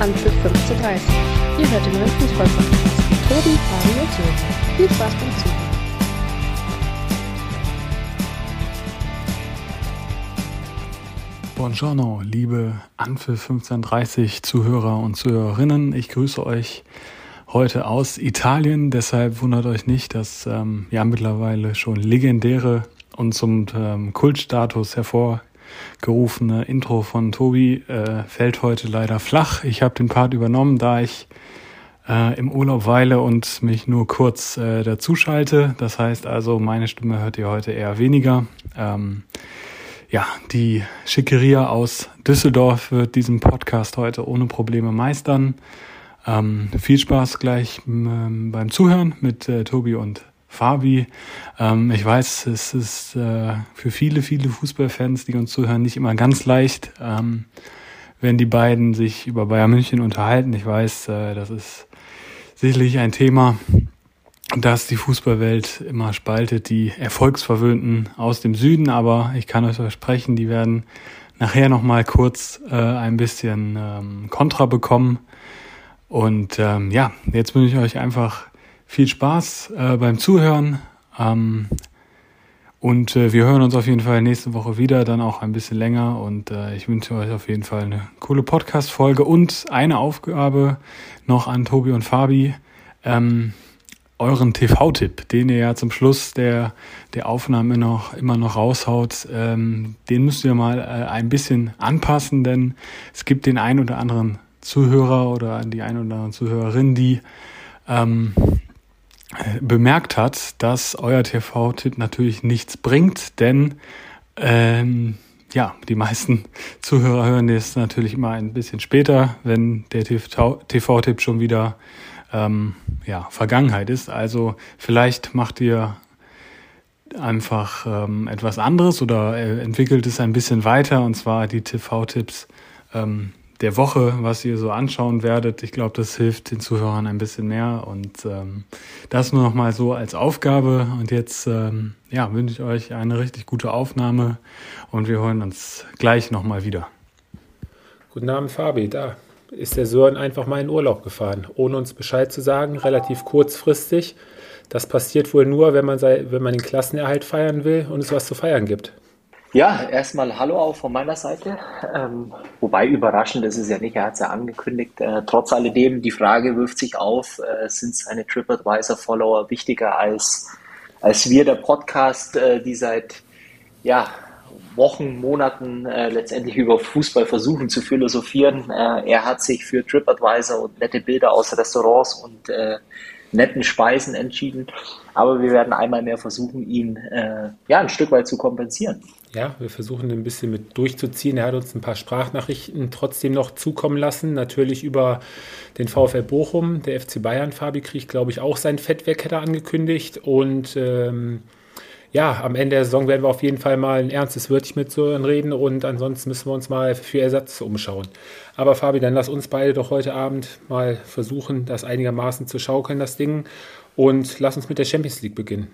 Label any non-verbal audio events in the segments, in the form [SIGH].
Anpfiff 15.30 Ihr hört den neuen Fußball-Podcast mit Tobi, Fabi Sören. Viel Spaß beim Zuhören. Buongiorno, liebe Anpfiff 1530 Zuhörer und Zuhörerinnen. Ich grüße euch heute aus Italien. Deshalb wundert euch nicht, dass ähm, ja mittlerweile schon legendäre und zum ähm, Kultstatus hervorgerufene Intro von Tobi äh, fällt heute leider flach. Ich habe den Part übernommen, da ich äh, im Urlaub weile und mich nur kurz äh, dazuschalte. Das heißt also, meine Stimme hört ihr heute eher weniger. Ähm, ja, die Schickeria aus Düsseldorf wird diesen Podcast heute ohne Probleme meistern. Ähm, viel Spaß gleich ähm, beim Zuhören mit äh, Tobi und Fabi. Ähm, ich weiß, es ist äh, für viele, viele Fußballfans, die uns zuhören, nicht immer ganz leicht, ähm, wenn die beiden sich über Bayern München unterhalten. Ich weiß, äh, das ist sicherlich ein Thema, das die Fußballwelt immer spaltet, die Erfolgsverwöhnten aus dem Süden, aber ich kann euch versprechen, die werden nachher nochmal kurz äh, ein bisschen ähm, Kontra bekommen und ähm, ja, jetzt wünsche ich euch einfach viel Spaß äh, beim Zuhören. Ähm, und äh, wir hören uns auf jeden Fall nächste Woche wieder, dann auch ein bisschen länger. Und äh, ich wünsche euch auf jeden Fall eine coole Podcast-Folge und eine Aufgabe noch an Tobi und Fabi. Ähm, euren TV-Tipp, den ihr ja zum Schluss der, der Aufnahme noch, immer noch raushaut, ähm, den müsst ihr mal äh, ein bisschen anpassen, denn es gibt den ein oder anderen Zuhörer oder die ein oder andere Zuhörerin, die ähm, bemerkt hat, dass euer TV-Tipp natürlich nichts bringt, denn ähm, ja, die meisten [LAUGHS] Zuhörer hören das natürlich immer ein bisschen später, wenn der TV-Tipp schon wieder ähm, ja, Vergangenheit ist. Also vielleicht macht ihr einfach ähm, etwas anderes oder äh, entwickelt es ein bisschen weiter und zwar die TV-Tipps ähm, der Woche, was ihr so anschauen werdet. Ich glaube, das hilft den Zuhörern ein bisschen mehr. Und ähm, das nur noch mal so als Aufgabe. Und jetzt ähm, ja, wünsche ich euch eine richtig gute Aufnahme und wir hören uns gleich noch mal wieder. Guten Abend, Fabi. Da ist der Sören einfach mal in Urlaub gefahren, ohne uns Bescheid zu sagen, relativ kurzfristig. Das passiert wohl nur, wenn man, sei, wenn man den Klassenerhalt feiern will und es was zu feiern gibt. Ja, erstmal Hallo auch von meiner Seite. Ähm, wobei überraschend ist es ja nicht, er hat es ja angekündigt. Äh, trotz alledem, die Frage wirft sich auf, äh, sind seine TripAdvisor-Follower wichtiger als, als wir, der Podcast, äh, die seit ja, Wochen, Monaten äh, letztendlich über Fußball versuchen zu philosophieren. Äh, er hat sich für TripAdvisor und nette Bilder aus Restaurants und äh, netten Speisen entschieden. Aber wir werden einmal mehr versuchen, ihn äh, ja, ein Stück weit zu kompensieren. Ja, wir versuchen ein bisschen mit durchzuziehen. Er hat uns ein paar Sprachnachrichten trotzdem noch zukommen lassen. Natürlich über den VfL Bochum. Der FC Bayern, Fabi, kriegt, glaube ich, auch sein Fett weg, hätte er angekündigt. Und ähm, ja, am Ende der Saison werden wir auf jeden Fall mal ein ernstes Wörtchen mit so reden und ansonsten müssen wir uns mal für Ersatz umschauen. Aber Fabi, dann lass uns beide doch heute Abend mal versuchen, das einigermaßen zu schaukeln, das Ding. Und lass uns mit der Champions League beginnen.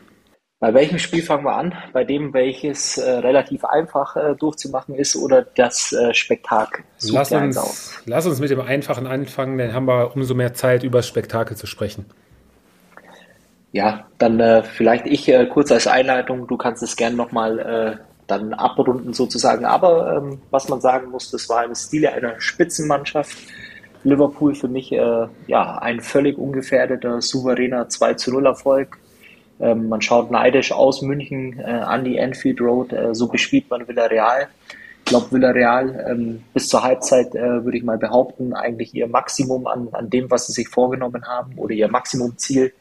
Bei welchem Spiel fangen wir an? Bei dem, welches äh, relativ einfach äh, durchzumachen ist oder das äh, Spektakel? Lass uns, lass uns mit dem Einfachen anfangen, dann haben wir umso mehr Zeit, über das Spektakel zu sprechen. Ja, dann äh, vielleicht ich äh, kurz als Einleitung. Du kannst es gerne nochmal äh, dann abrunden sozusagen. Aber ähm, was man sagen muss, das war im Stile einer Spitzenmannschaft. Liverpool für mich äh, ja ein völlig ungefährdeter, souveräner 2 zu 0 Erfolg ähm, man schaut neidisch aus München äh, an die Enfield Road, äh, so bespielt man Villarreal. Ich glaube, Villarreal ähm, bis zur Halbzeit, äh, würde ich mal behaupten, eigentlich ihr Maximum an, an dem, was sie sich vorgenommen haben oder ihr Maximumziel.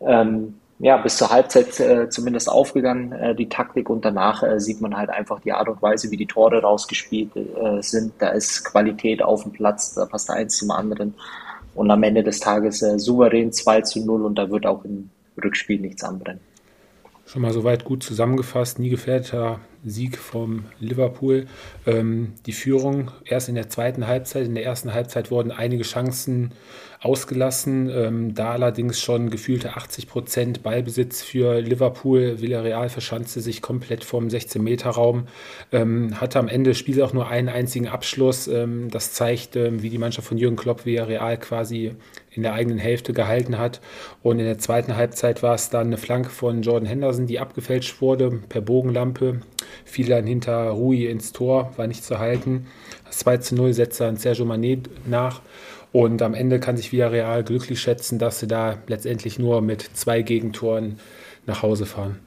Ähm, ja, bis zur Halbzeit äh, zumindest aufgegangen, äh, die Taktik und danach äh, sieht man halt einfach die Art und Weise, wie die Tore rausgespielt äh, sind. Da ist Qualität auf dem Platz, da passt eins zum anderen. Und am Ende des Tages äh, souverän 2 zu 0 und da wird auch in Rückspiel nichts anbrennen. Schon mal soweit gut zusammengefasst, nie gefährdeter Sieg vom Liverpool. Ähm, die Führung erst in der zweiten Halbzeit. In der ersten Halbzeit wurden einige Chancen ausgelassen. Ähm, da allerdings schon gefühlte 80 Prozent Ballbesitz für Liverpool. Villarreal verschanzte sich komplett vom 16-Meter-Raum, ähm, hatte am Ende des Spiels auch nur einen einzigen Abschluss. Ähm, das zeigt, ähm, wie die Mannschaft von Jürgen Klopp Villarreal quasi in der eigenen Hälfte gehalten hat. Und in der zweiten Halbzeit war es dann eine Flanke von Jordan Henderson, die abgefälscht wurde per Bogenlampe, fiel dann hinter Rui ins Tor, war nicht zu halten. Das 2 zu 0 setzte dann Sergio Manet nach. Und am Ende kann sich Villarreal glücklich schätzen, dass sie da letztendlich nur mit zwei Gegentoren nach Hause fahren.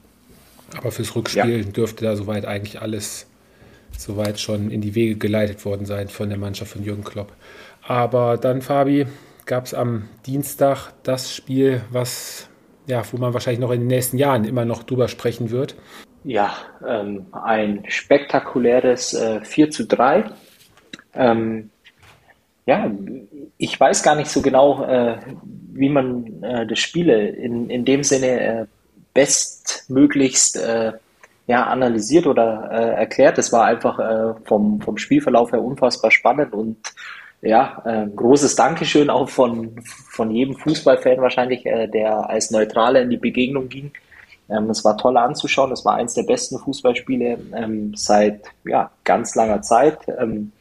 Aber fürs Rückspiel ja. dürfte da soweit eigentlich alles soweit schon in die Wege geleitet worden sein von der Mannschaft von Jürgen Klopp. Aber dann, Fabi, gab es am Dienstag das Spiel, was ja, wo man wahrscheinlich noch in den nächsten Jahren immer noch drüber sprechen wird. Ja, ähm, ein spektakuläres äh, 4 zu 3. Ähm, ja, ich weiß gar nicht so genau, äh, wie man äh, das Spiele in, in dem Sinne äh, bestmöglichst äh, ja, analysiert oder äh, erklärt. Es war einfach äh, vom, vom Spielverlauf her unfassbar spannend und ja, äh, großes Dankeschön auch von, von jedem Fußballfan wahrscheinlich, äh, der als Neutraler in die Begegnung ging. Ähm, es war toll anzuschauen. Es war eines der besten Fußballspiele ähm, seit ja, ganz langer Zeit. Ähm,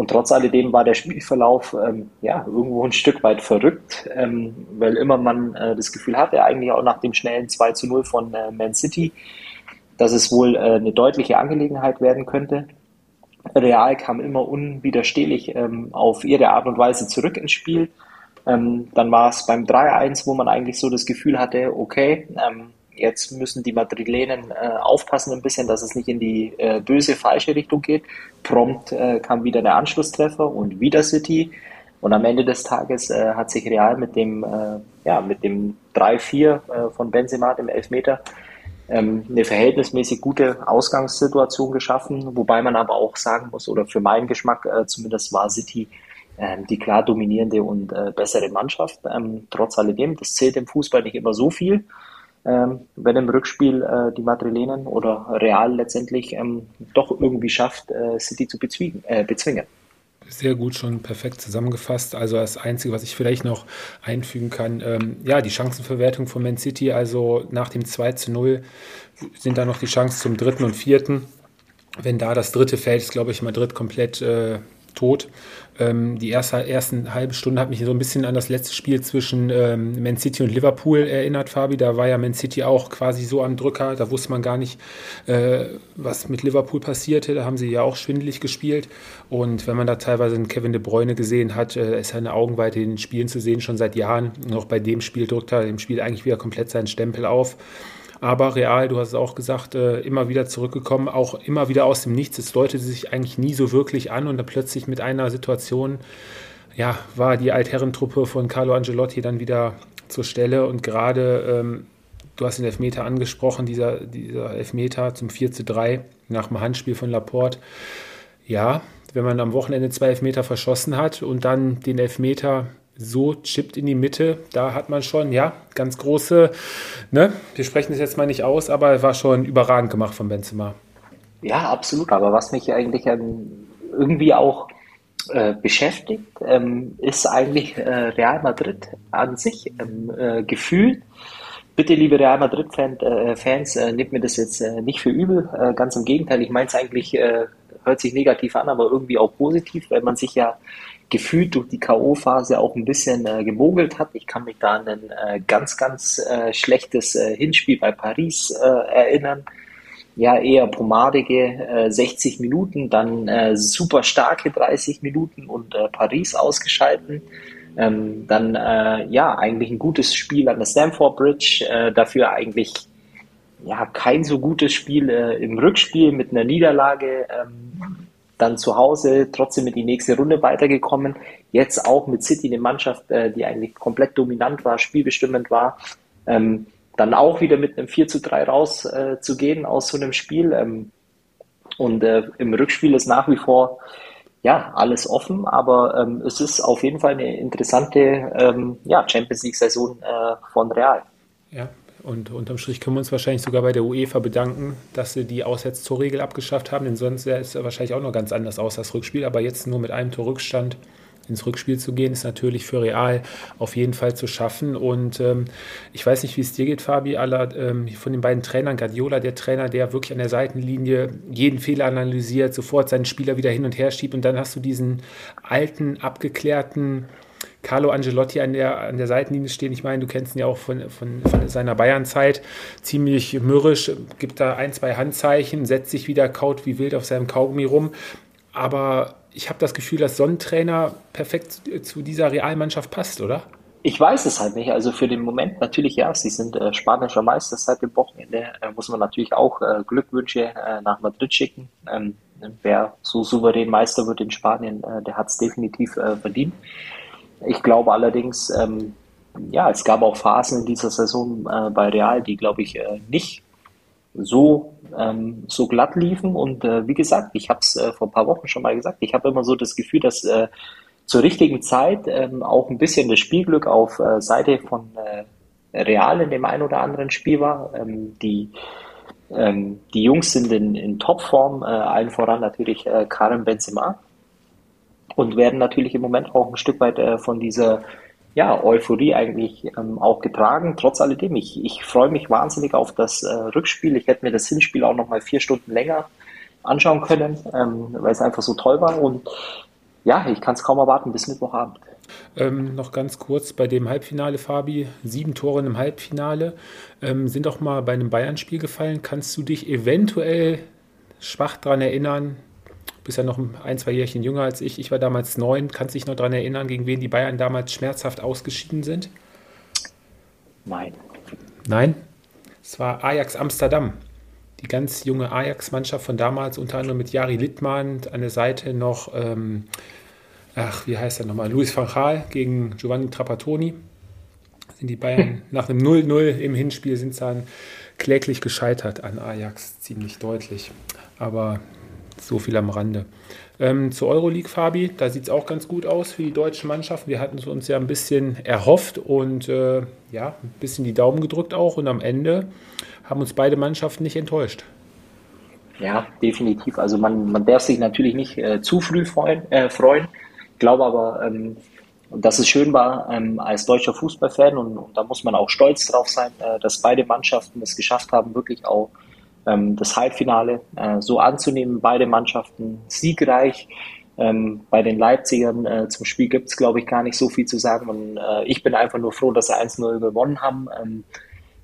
und trotz alledem war der Spielverlauf ähm, ja irgendwo ein Stück weit verrückt, ähm, weil immer man äh, das Gefühl hatte, eigentlich auch nach dem schnellen 2 zu 0 von äh, Man City, dass es wohl äh, eine deutliche Angelegenheit werden könnte. Real kam immer unwiderstehlich ähm, auf ihre Art und Weise zurück ins Spiel. Dann war es beim 3-1, wo man eigentlich so das Gefühl hatte, okay, jetzt müssen die Madrilenen äh, aufpassen ein bisschen, dass es nicht in die äh, böse falsche Richtung geht. Prompt äh, kam wieder der Anschlusstreffer und wieder City. Und am Ende des Tages äh, hat sich Real mit dem, äh, ja, mit dem 3-4 äh, von Benzema, dem Elfmeter, ähm, eine verhältnismäßig gute Ausgangssituation geschaffen, wobei man aber auch sagen muss, oder für meinen Geschmack zumindest war City äh, die klar dominierende und äh, bessere Mannschaft. Ähm, trotz alledem, das zählt im Fußball nicht immer so viel. Ähm, wenn im Rückspiel äh, die Madrilenen oder Real letztendlich ähm, doch irgendwie schafft, äh, City zu äh, bezwingen sehr gut schon perfekt zusammengefasst. Also das Einzige, was ich vielleicht noch einfügen kann, ähm, ja, die Chancenverwertung von Man City, also nach dem 2 zu 0 sind da noch die Chancen zum dritten und vierten. Wenn da das dritte fällt, ist, glaube ich, Madrid komplett äh, tot. Ähm, die erste ersten halbe Stunde hat mich so ein bisschen an das letzte Spiel zwischen ähm, Man City und Liverpool erinnert, Fabi. Da war ja Man City auch quasi so am Drücker. Da wusste man gar nicht, äh, was mit Liverpool passierte. Da haben sie ja auch schwindelig gespielt. Und wenn man da teilweise einen Kevin De Bruyne gesehen hat, äh, ist eine Augenweite in den Spielen zu sehen, schon seit Jahren. Auch bei dem Spiel drückt er dem Spiel eigentlich wieder komplett seinen Stempel auf. Aber Real, du hast es auch gesagt, äh, immer wieder zurückgekommen, auch immer wieder aus dem Nichts. Es deutete sich eigentlich nie so wirklich an und dann plötzlich mit einer Situation, ja, war die Altherrentruppe von Carlo Angelotti dann wieder zur Stelle und gerade, ähm, du hast den Elfmeter angesprochen, dieser, dieser Elfmeter zum 4 zu 3 nach dem Handspiel von Laporte. Ja, wenn man am Wochenende zwei Elfmeter verschossen hat und dann den Elfmeter so chippt in die Mitte, da hat man schon, ja, ganz große, ne, wir sprechen es jetzt mal nicht aus, aber er war schon überragend gemacht von Benzema. Ja, absolut, aber was mich eigentlich ähm, irgendwie auch äh, beschäftigt, ähm, ist eigentlich äh, Real Madrid an sich ähm, äh, gefühlt. Bitte, liebe Real Madrid-Fans, äh, nehmt mir das jetzt äh, nicht für übel. Äh, ganz im Gegenteil, ich meine es eigentlich, hört sich negativ an, aber irgendwie auch positiv, weil man sich ja gefühlt durch die K.O.-Phase auch ein bisschen äh, gemogelt hat. Ich kann mich da an ein äh, ganz, ganz äh, schlechtes äh, Hinspiel bei Paris äh, erinnern. Ja, eher pomadige 60 äh, Minuten, dann super starke 30 Minuten und Paris ausgeschalten. Ähm, dann ja, eigentlich ein gutes Spiel an der Stamford Bridge, dafür eigentlich ja kein so gutes Spiel im Rückspiel mit einer Niederlage. Ähm, dann zu Hause trotzdem in die nächste Runde weitergekommen. Jetzt auch mit City eine Mannschaft, äh, die eigentlich komplett dominant war, spielbestimmend war. Ähm, dann auch wieder mit einem 4 zu 3 rauszugehen äh, aus so einem Spiel. Ähm, und äh, im Rückspiel ist nach wie vor ja alles offen, aber ähm, es ist auf jeden Fall eine interessante ähm, ja, Champions League-Saison äh, von Real. Ja, Und unterm Strich können wir uns wahrscheinlich sogar bei der UEFA bedanken, dass sie die Auswärtstorregel abgeschafft haben, denn sonst sähe es wahrscheinlich auch noch ganz anders aus, das Rückspiel. Aber jetzt nur mit einem Torrückstand ins Rückspiel zu gehen, ist natürlich für Real auf jeden Fall zu schaffen. Und ähm, ich weiß nicht, wie es dir geht, Fabi, aller ähm, von den beiden Trainern, Guardiola, der Trainer, der wirklich an der Seitenlinie jeden Fehler analysiert, sofort seinen Spieler wieder hin und her schiebt und dann hast du diesen alten, abgeklärten Carlo Angelotti an der, an der Seitenlinie stehen. Ich meine, du kennst ihn ja auch von, von, von seiner Bayern-Zeit. Ziemlich mürrisch, gibt da ein, zwei Handzeichen, setzt sich wieder, kaut wie wild auf seinem Kaugummi rum. Aber ich habe das Gefühl, dass Sonnentrainer perfekt zu dieser Realmannschaft passt, oder? Ich weiß es halt nicht. Also für den Moment natürlich ja. Sie sind äh, spanischer Meister seit dem Wochenende. Äh, muss man natürlich auch äh, Glückwünsche äh, nach Madrid schicken. Ähm, wer so souverän Meister wird in Spanien, äh, der hat es definitiv äh, verdient. Ich glaube allerdings, ähm, ja, es gab auch Phasen in dieser Saison bei Real, die, glaube ich, nicht so, ähm, so glatt liefen. Und äh, wie gesagt, ich habe es äh, vor ein paar Wochen schon mal gesagt, ich habe immer so das Gefühl, dass äh, zur richtigen Zeit ähm, auch ein bisschen das Spielglück auf äh, Seite von äh, Real in dem einen oder anderen Spiel war. Ähm, die, ähm, die Jungs sind in, in Topform, äh, allen voran natürlich äh, Karim Benzema und werden natürlich im Moment auch ein Stück weit äh, von dieser ja, Euphorie eigentlich ähm, auch getragen. Trotz alledem, ich, ich freue mich wahnsinnig auf das äh, Rückspiel. Ich hätte mir das Hinspiel auch noch mal vier Stunden länger anschauen können, ähm, weil es einfach so toll war. Und ja, ich kann es kaum erwarten bis Mittwochabend. Ähm, noch ganz kurz bei dem Halbfinale, Fabi. Sieben Tore im Halbfinale ähm, sind auch mal bei einem Bayern-Spiel gefallen. Kannst du dich eventuell schwach daran erinnern, bist ja noch ein, zwei Jährchen jünger als ich. Ich war damals neun. Kannst du dich noch daran erinnern, gegen wen die Bayern damals schmerzhaft ausgeschieden sind? Nein. Nein? Es war Ajax Amsterdam. Die ganz junge Ajax-Mannschaft von damals, unter anderem mit Jari Littmann, an der Seite noch, ähm, ach, wie heißt er nochmal, Luis van Gaal gegen Giovanni Trapattoni. Sind die Bayern [LAUGHS] nach einem 0-0 im Hinspiel sind dann kläglich gescheitert an Ajax, ziemlich deutlich. Aber so viel am Rande. Ähm, zur Euroleague, Fabi, da sieht es auch ganz gut aus für die deutsche Mannschaft. Wir hatten es uns ja ein bisschen erhofft und äh, ja, ein bisschen die Daumen gedrückt auch. Und am Ende haben uns beide Mannschaften nicht enttäuscht. Ja, definitiv. Also man, man darf sich natürlich nicht äh, zu früh freuen. Äh, freuen. Ich glaube aber, ähm, dass es schön war ähm, als deutscher Fußballfan und, und, da muss man auch stolz drauf sein, äh, dass beide Mannschaften es geschafft haben, wirklich auch ähm, das Halbfinale äh, so anzunehmen. Beide Mannschaften siegreich. Ähm, bei den Leipzigern äh, zum Spiel gibt es, glaube ich, gar nicht so viel zu sagen. Und äh, ich bin einfach nur froh, dass sie 1-0 gewonnen haben. Ähm,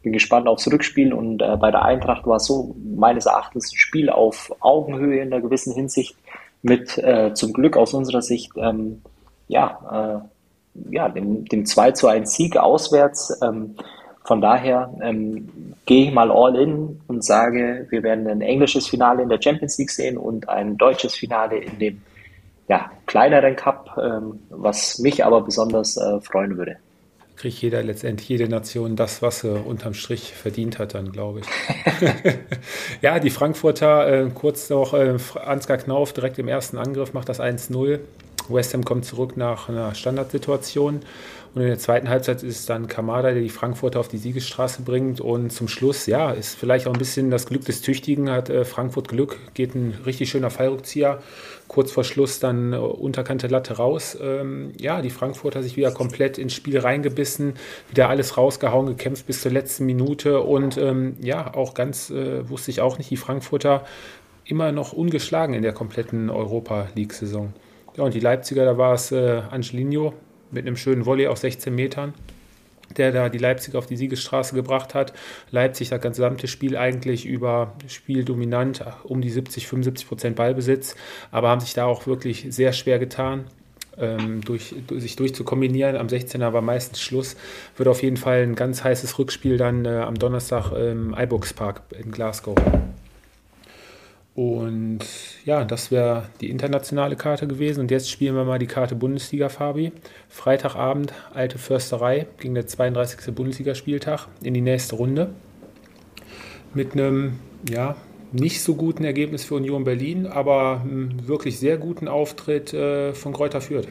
bin gespannt aufs Rückspiel und äh, bei der Eintracht war es so meines Erachtens ein Spiel auf Augenhöhe in einer gewissen Hinsicht mit äh, zum Glück aus unserer Sicht ähm, ja, äh, ja, dem, dem 2 zu 1 Sieg auswärts. Ähm, von daher ähm, gehe ich mal all in und sage, wir werden ein englisches Finale in der Champions League sehen und ein deutsches Finale in dem ja, kleineren Cup, ähm, was mich aber besonders äh, freuen würde. Kriegt jeder letztendlich, jede Nation das, was sie unterm Strich verdient hat, dann glaube ich. [LAUGHS] ja, die Frankfurter, äh, kurz noch, äh, Ansgar Knauf direkt im ersten Angriff macht das 1-0. West Ham kommt zurück nach einer Standardsituation. Und in der zweiten Halbzeit ist es dann Kamada, der die Frankfurter auf die Siegesstraße bringt. Und zum Schluss, ja, ist vielleicht auch ein bisschen das Glück des Tüchtigen, hat äh, Frankfurt Glück, geht ein richtig schöner Fallrückzieher. Kurz vor Schluss dann äh, unterkante Latte raus. Ähm, ja, die Frankfurter sich wieder komplett ins Spiel reingebissen, wieder alles rausgehauen, gekämpft bis zur letzten Minute. Und ähm, ja, auch ganz, äh, wusste ich auch nicht, die Frankfurter immer noch ungeschlagen in der kompletten Europa League-Saison. Ja, und die Leipziger, da war es äh, Angelino, mit einem schönen Volley aus 16 Metern, der da die Leipziger auf die Siegesstraße gebracht hat. Leipzig das gesamte Spiel eigentlich über Spieldominant, um die 70, 75 Prozent Ballbesitz, aber haben sich da auch wirklich sehr schwer getan. Ähm, durch, durch, sich durchzukombinieren. Am 16er war meistens Schluss. Wird auf jeden Fall ein ganz heißes Rückspiel dann äh, am Donnerstag im iBooks Park in Glasgow. Und ja, das wäre die internationale Karte gewesen. Und jetzt spielen wir mal die Karte Bundesliga, Fabi. Freitagabend, alte Försterei, gegen der 32. Bundesligaspieltag in die nächste Runde. Mit einem, ja, nicht so guten Ergebnis für Union Berlin, aber einem wirklich sehr guten Auftritt äh, von Kräuter Fürth.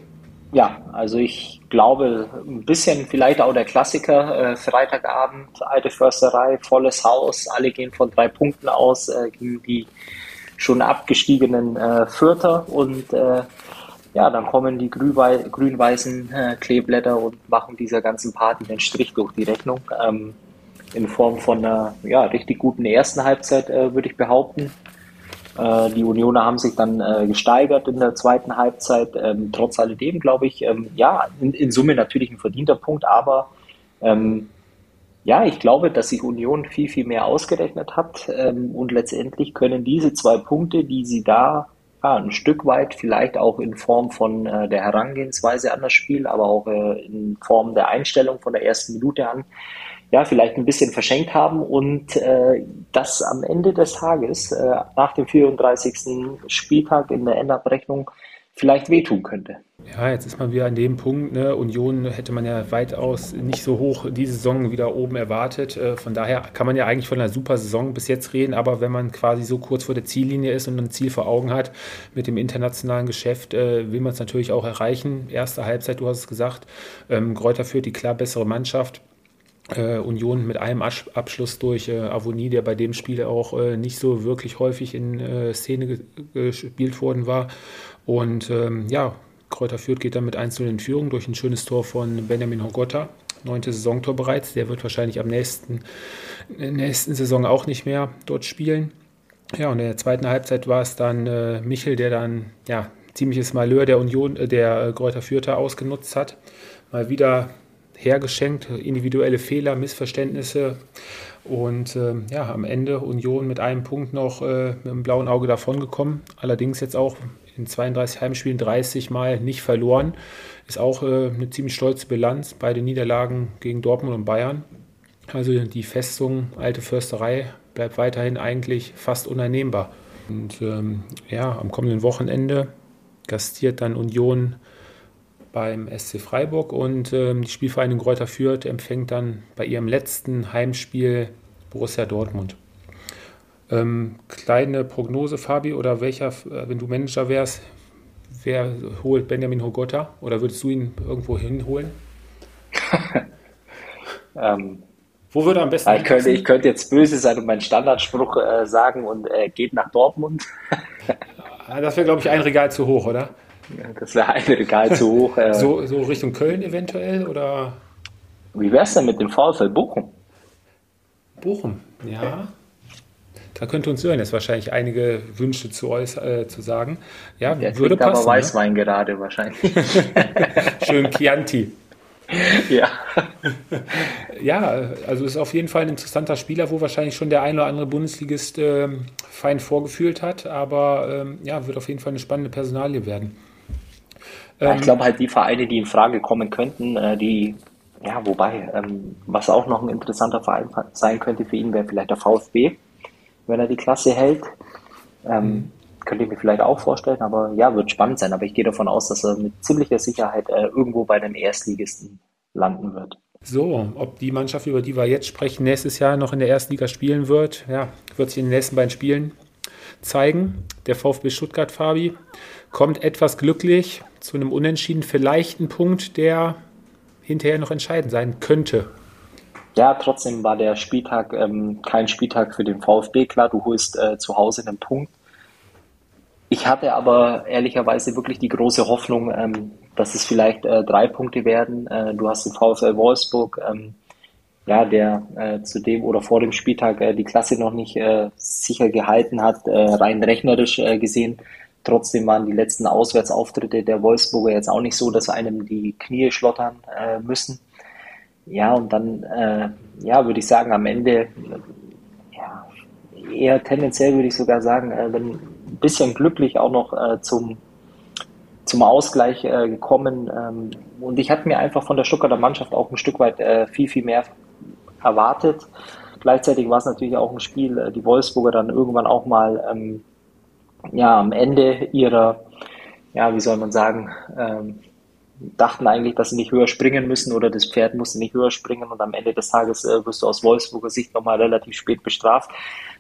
Ja, also ich glaube, ein bisschen vielleicht auch der Klassiker, äh, Freitagabend, alte Försterei, volles Haus, alle gehen von drei Punkten aus äh, gegen die schon abgestiegenen äh, Fürther und äh, ja, dann kommen die grün-weißen äh, Kleeblätter und machen dieser ganzen Party den Strich durch die Rechnung. Ähm, in Form von einer ja, richtig guten ersten Halbzeit, äh, würde ich behaupten. Äh, die Unioner haben sich dann äh, gesteigert in der zweiten Halbzeit. Ähm, trotz alledem, glaube ich, ähm, ja, in, in, Summe natürlich ein verdienter Punkt, aber ähm, ja, ich glaube, dass sich Union viel, viel mehr ausgerechnet hat ähm, und letztendlich können diese zwei Punkte, die sie da ja, ein Stück weit vielleicht auch in Form von äh, der Herangehensweise an das Spiel, aber auch äh, in Form der Einstellung von der ersten Minute an, ja, vielleicht ein bisschen verschenkt haben und äh, das am Ende des Tages, äh, nach dem 34. Spieltag in der Endabrechnung, vielleicht wehtun könnte. Ja, jetzt ist man wieder an dem Punkt. Ne? Union hätte man ja weitaus nicht so hoch diese Saison wieder oben erwartet. Äh, von daher kann man ja eigentlich von einer super Saison bis jetzt reden. Aber wenn man quasi so kurz vor der Ziellinie ist und ein Ziel vor Augen hat mit dem internationalen Geschäft, äh, will man es natürlich auch erreichen. Erste Halbzeit, du hast es gesagt. Ähm, Kräuter führt die klar bessere Mannschaft. Äh, Union mit einem Abschluss durch äh, Avonie, der bei dem Spiel auch äh, nicht so wirklich häufig in äh, Szene ge gespielt worden war. Und ähm, ja, Kräuter Fürth geht dann mit 1 in Führung durch ein schönes Tor von Benjamin Hogotta. Neunte Saisontor bereits. Der wird wahrscheinlich am nächsten, nächsten Saison auch nicht mehr dort spielen. Ja, und in der zweiten Halbzeit war es dann äh, Michel, der dann ja ziemliches Malheur der Union, äh, der Kräuter Fürther ausgenutzt hat. Mal wieder hergeschenkt, individuelle Fehler, Missverständnisse und äh, ja, am Ende Union mit einem Punkt noch äh, mit dem blauen Auge davongekommen. Allerdings jetzt auch in 32 Heimspielen 30 Mal nicht verloren. Ist auch äh, eine ziemlich stolze Bilanz. Beide Niederlagen gegen Dortmund und Bayern. Also die Festung Alte Försterei bleibt weiterhin eigentlich fast uneinnehmbar. Und ähm, ja, am kommenden Wochenende gastiert dann Union beim SC Freiburg und ähm, die Spielvereinigung Kräuter Fürth empfängt dann bei ihrem letzten Heimspiel Borussia Dortmund. Ähm, kleine Prognose, Fabi, oder welcher, äh, wenn du Manager wärst, wer holt Benjamin Hogotta oder würdest du ihn irgendwo hinholen? [LAUGHS] ähm, Wo würde er am besten ich könnte, ich könnte jetzt böse sein und meinen Standardspruch äh, sagen und äh, geht nach Dortmund. [LAUGHS] das wäre, glaube ich, ein Regal zu hoch, oder? Das wäre ein Regal zu hoch. Äh. so, so Richtung Köln eventuell oder? Wie wäre es denn mit dem VfL Bochum? Bochum, ja. Da könnte uns Sören jetzt wahrscheinlich einige Wünsche zu, äh, zu sagen. Ja, Der würde passen. aber? Weißwein ne? gerade wahrscheinlich. [LAUGHS] [LAUGHS] Schön Chianti. Ja. [LAUGHS] ja, also ist auf jeden Fall ein interessanter Spieler, wo wahrscheinlich schon der ein oder andere Bundesligist äh, fein vorgefühlt hat, aber ähm, ja, wird auf jeden Fall eine spannende Personalie werden. Ja, ich ähm, glaube halt die Vereine, die in Frage kommen könnten, äh, die, ja, wobei, ähm, was auch noch ein interessanter Verein sein könnte für ihn, wäre vielleicht der VfB, wenn er die Klasse hält. Ähm, mhm. Könnte ich mir vielleicht auch vorstellen, aber ja, wird spannend sein. Aber ich gehe davon aus, dass er mit ziemlicher Sicherheit äh, irgendwo bei den Erstligisten landen wird. So, ob die Mannschaft, über die wir jetzt sprechen, nächstes Jahr noch in der Erstliga spielen wird, ja, wird sich in den nächsten beiden Spielen zeigen. Der VfB Stuttgart, Fabi, kommt etwas glücklich zu einem Unentschieden, vielleicht ein Punkt, der hinterher noch entscheidend sein könnte. Ja, trotzdem war der Spieltag ähm, kein Spieltag für den VfB. Klar, du holst äh, zu Hause einen Punkt. Ich hatte aber ehrlicherweise wirklich die große Hoffnung, ähm, dass es vielleicht äh, drei Punkte werden. Äh, du hast den VfL Wolfsburg, ähm, ja, der äh, zu dem oder vor dem Spieltag äh, die Klasse noch nicht äh, sicher gehalten hat, rein rechnerisch gesehen. Trotzdem waren die letzten Auswärtsauftritte der Wolfsburger jetzt auch nicht so, dass einem die Knie schlottern müssen. Ja, und dann, äh, ja, würde ich sagen, am Ende, ja, eher tendenziell würde ich sogar sagen, äh, wenn ein bisschen glücklich auch noch äh, zum, zum Ausgleich äh, gekommen. Ähm, und ich hatte mir einfach von der Stuttgarter Mannschaft auch ein Stück weit äh, viel, viel mehr erwartet. Gleichzeitig war es natürlich auch ein Spiel, äh, die Wolfsburger dann irgendwann auch mal ähm, ja, am Ende ihrer, ja, wie soll man sagen, ähm, dachten eigentlich, dass sie nicht höher springen müssen oder das Pferd musste nicht höher springen und am Ende des Tages äh, wirst du aus Wolfsburger Sicht nochmal relativ spät bestraft.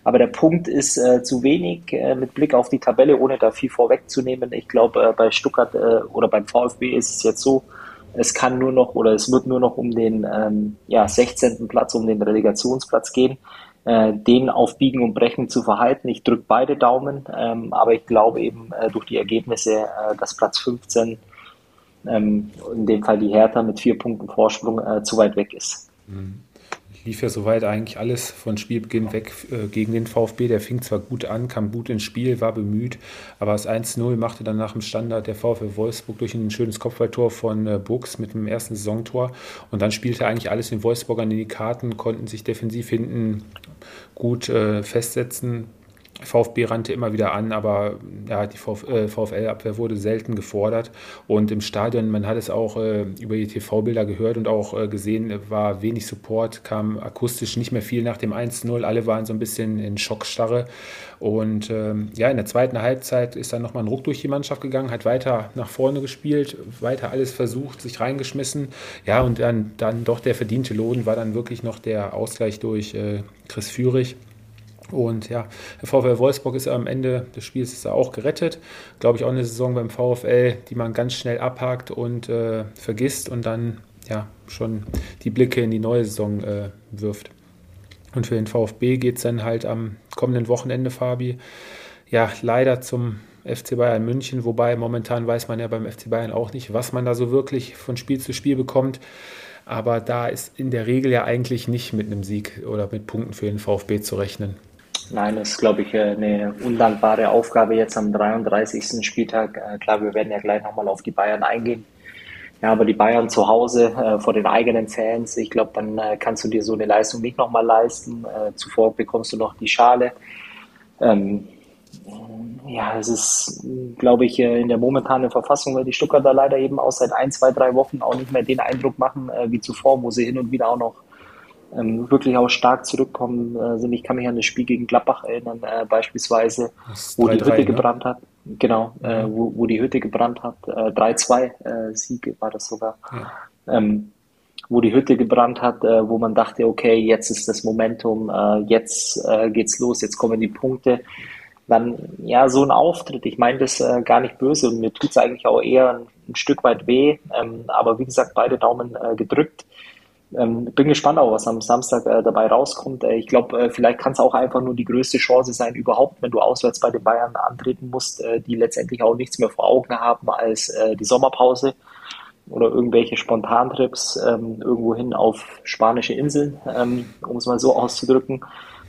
Aber der Punkt ist äh, zu wenig äh, mit Blick auf die Tabelle, ohne da viel vorwegzunehmen. Ich glaube, äh, bei Stuttgart äh, oder beim VfB ist es jetzt so, es kann nur noch oder es wird nur noch um den ähm, ja, 16. Platz, um den Relegationsplatz gehen äh, den auf Biegen und Brechen zu verhalten. Ich drücke beide Daumen, ähm, aber ich glaube eben äh, durch die Ergebnisse, äh, dass Platz 15, ähm, in dem Fall die Hertha mit vier Punkten Vorsprung, äh, zu weit weg ist. Mhm lief ja soweit eigentlich alles von Spielbeginn weg äh, gegen den VfB. Der fing zwar gut an, kam gut ins Spiel, war bemüht, aber das 1-0 machte dann nach dem Standard der VfB Wolfsburg durch ein schönes Kopfballtor von äh, Buchs mit dem ersten Saisontor. Und dann spielte eigentlich alles den Wolfsburgern in die Karten, konnten sich defensiv hinten gut äh, festsetzen, VfB rannte immer wieder an, aber ja, die äh, VfL-Abwehr wurde selten gefordert. Und im Stadion, man hat es auch äh, über die TV-Bilder gehört und auch äh, gesehen, war wenig Support, kam akustisch nicht mehr viel nach dem 1-0. Alle waren so ein bisschen in Schockstarre. Und ähm, ja, in der zweiten Halbzeit ist dann nochmal ein Ruck durch die Mannschaft gegangen, hat weiter nach vorne gespielt, weiter alles versucht, sich reingeschmissen. Ja, und dann, dann doch der verdiente Lohn war dann wirklich noch der Ausgleich durch äh, Chris Führig. Und ja, der VfL Wolfsburg ist am Ende des Spiels ist auch gerettet. Glaube ich auch eine Saison beim VfL, die man ganz schnell abhakt und äh, vergisst und dann ja schon die Blicke in die neue Saison äh, wirft. Und für den VfB geht es dann halt am kommenden Wochenende, Fabi, ja, leider zum FC Bayern München, wobei momentan weiß man ja beim FC Bayern auch nicht, was man da so wirklich von Spiel zu Spiel bekommt. Aber da ist in der Regel ja eigentlich nicht mit einem Sieg oder mit Punkten für den VfB zu rechnen. Nein, das ist, glaube ich, eine undankbare Aufgabe jetzt am 33. Spieltag. Äh, klar, wir werden ja gleich nochmal auf die Bayern eingehen. Ja, aber die Bayern zu Hause äh, vor den eigenen Fans, ich glaube, dann äh, kannst du dir so eine Leistung nicht nochmal leisten. Äh, zuvor bekommst du noch die Schale. Ähm, ja, es ist, glaube ich, äh, in der momentanen Verfassung, weil die Stuttgarter leider eben auch seit ein, zwei, drei Wochen auch nicht mehr den Eindruck machen äh, wie zuvor, wo sie hin und wieder auch noch ähm, wirklich auch stark zurückkommen äh, sind. Ich kann mich an das Spiel gegen Gladbach erinnern, äh, beispielsweise, wo 3 -3, die Hütte ne? gebrannt hat. Genau, äh, wo, wo die Hütte gebrannt hat. Äh, 3-2 äh, Sieg war das sogar. Ja. Ähm, wo die Hütte gebrannt hat, äh, wo man dachte, okay, jetzt ist das Momentum, äh, jetzt äh, geht's los, jetzt kommen die Punkte. Dann, ja, so ein Auftritt, ich meine das äh, gar nicht böse und mir tut's eigentlich auch eher ein, ein Stück weit weh, ähm, aber wie gesagt, beide Daumen äh, gedrückt. Ähm, bin gespannt auch, was am Samstag äh, dabei rauskommt. Äh, ich glaube, äh, vielleicht kann es auch einfach nur die größte Chance sein überhaupt, wenn du auswärts bei den Bayern antreten musst, äh, die letztendlich auch nichts mehr vor Augen haben als äh, die Sommerpause oder irgendwelche Spontantrips ähm, irgendwohin auf spanische Inseln, ähm, um es mal so [LAUGHS] auszudrücken.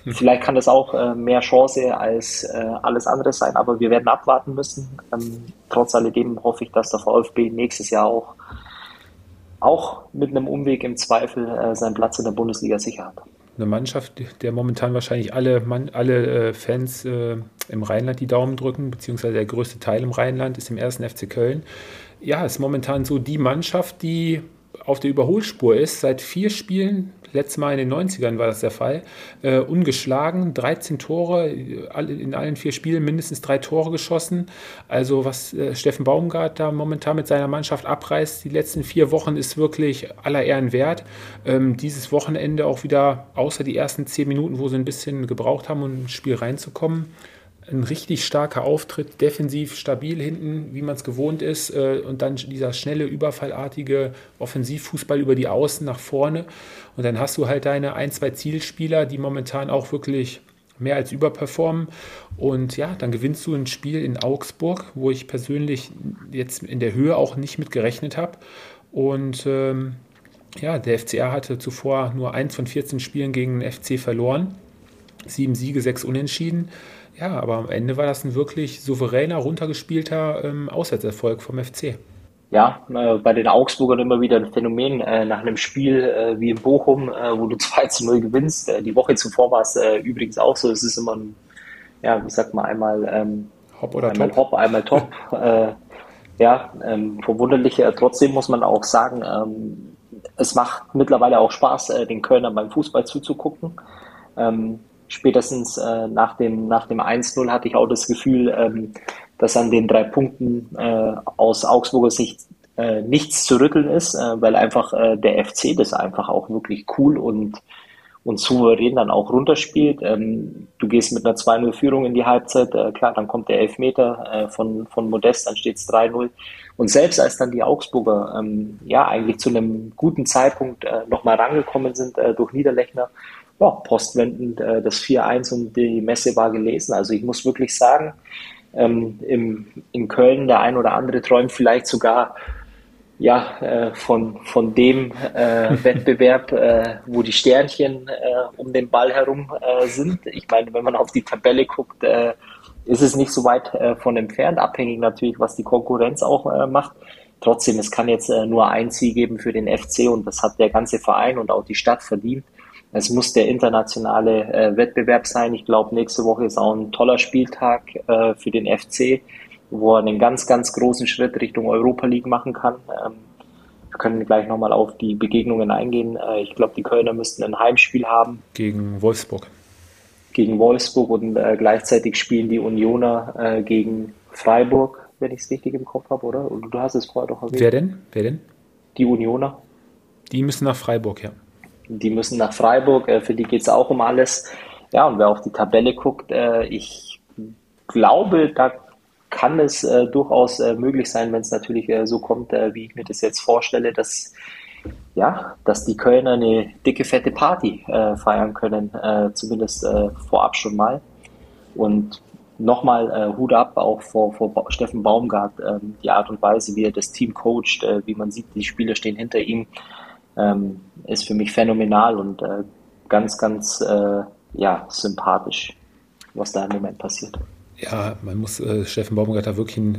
Hm. Vielleicht kann das auch äh, mehr Chance als alles andere sein, aber wir werden abwarten müssen. Ähm, trotz alledem hoffe ich, dass der VfB nächstes Jahr auch auch mit einem Umweg im Zweifel äh, seinen Platz in der Bundesliga sicher hat. Eine Mannschaft, der momentan wahrscheinlich alle, man, alle äh, Fans äh, im Rheinland die Daumen drücken, beziehungsweise der größte Teil im Rheinland ist im ersten FC Köln. Ja, ist momentan so die Mannschaft, die auf der Überholspur ist, seit vier Spielen letztes Mal in den 90ern war das der Fall, äh, ungeschlagen, 13 Tore, in allen vier Spielen mindestens drei Tore geschossen. Also was äh, Steffen Baumgart da momentan mit seiner Mannschaft abreißt, die letzten vier Wochen ist wirklich aller Ehren wert. Ähm, dieses Wochenende auch wieder, außer die ersten zehn Minuten, wo sie ein bisschen gebraucht haben, um ins Spiel reinzukommen, ein richtig starker Auftritt, defensiv stabil hinten, wie man es gewohnt ist, äh, und dann dieser schnelle, überfallartige Offensivfußball über die Außen nach vorne. Und dann hast du halt deine ein, zwei Zielspieler, die momentan auch wirklich mehr als überperformen. Und ja, dann gewinnst du ein Spiel in Augsburg, wo ich persönlich jetzt in der Höhe auch nicht mit gerechnet habe. Und ähm, ja, der FCR hatte zuvor nur eins von 14 Spielen gegen den FC verloren. Sieben Siege, sechs Unentschieden. Ja, aber am Ende war das ein wirklich souveräner, runtergespielter ähm, Auswärtserfolg vom FC. Ja, äh, bei den Augsburgern immer wieder ein Phänomen äh, nach einem Spiel äh, wie in Bochum, äh, wo du [LAUGHS] 2 zu 0 gewinnst. Äh, die Woche zuvor war es äh, übrigens auch so. Es ist immer ein, ja, wie sagt man, einmal ähm, Hop oder einmal Top. Hop, einmal Top. [LAUGHS] ja, ähm, verwunderlich. trotzdem muss man auch sagen, ähm, es macht mittlerweile auch Spaß, den Kölner beim Fußball zuzugucken. Ähm, spätestens äh, nach dem, nach dem 1-0 hatte ich auch das Gefühl, ähm, dass an den drei Punkten äh, aus Augsburger Sicht äh, nichts zu rütteln ist, äh, weil einfach äh, der FC das einfach auch wirklich cool und, und souverän dann auch runterspielt. Ähm, du gehst mit einer 2-0-Führung in die Halbzeit, äh, klar, dann kommt der Elfmeter äh, von, von Modest, dann steht es 3-0. Und selbst als dann die Augsburger ähm, ja eigentlich zu einem guten Zeitpunkt äh, nochmal rangekommen sind äh, durch Niederlechner, ja, postwendend äh, das 4-1 und die Messe war gelesen. Also ich muss wirklich sagen, ähm, im, in Köln der ein oder andere träumt vielleicht sogar ja, äh, von, von dem äh, [LAUGHS] Wettbewerb, äh, wo die Sternchen äh, um den Ball herum äh, sind. Ich meine, wenn man auf die Tabelle guckt, äh, ist es nicht so weit von entfernt, abhängig natürlich, was die Konkurrenz auch macht. Trotzdem, es kann jetzt nur ein Ziel geben für den FC und das hat der ganze Verein und auch die Stadt verdient. Es muss der internationale äh, Wettbewerb sein. Ich glaube, nächste Woche ist auch ein toller Spieltag äh, für den FC wo er einen ganz, ganz großen Schritt Richtung Europa League machen kann. Ähm, wir können gleich nochmal auf die Begegnungen eingehen. Äh, ich glaube, die Kölner müssten ein Heimspiel haben. Gegen Wolfsburg. Gegen Wolfsburg und äh, gleichzeitig spielen die Unioner äh, gegen Freiburg, wenn ich es richtig im Kopf habe, oder? Und du hast es vorher doch erwähnt. Wer denn? Wer denn? Die Unioner. Die müssen nach Freiburg, ja. Die müssen nach Freiburg, äh, für die geht es auch um alles. Ja, und wer auf die Tabelle guckt, äh, ich glaube, da kann es äh, durchaus äh, möglich sein, wenn es natürlich äh, so kommt, äh, wie ich mir das jetzt vorstelle, dass ja, dass die Kölner eine dicke, fette Party äh, feiern können, äh, zumindest vorab schon mal. Und nochmal Hut ab auch vor, vor Steffen Baumgart, ähm, die Art und Weise, wie er das Team coacht, wie man sieht, die Spieler stehen hinter ihm, ähm, ist für mich phänomenal und ganz, ganz ja, sympathisch, was da im Moment passiert. Ja, man muss äh, Steffen Baumgart da wirklich ein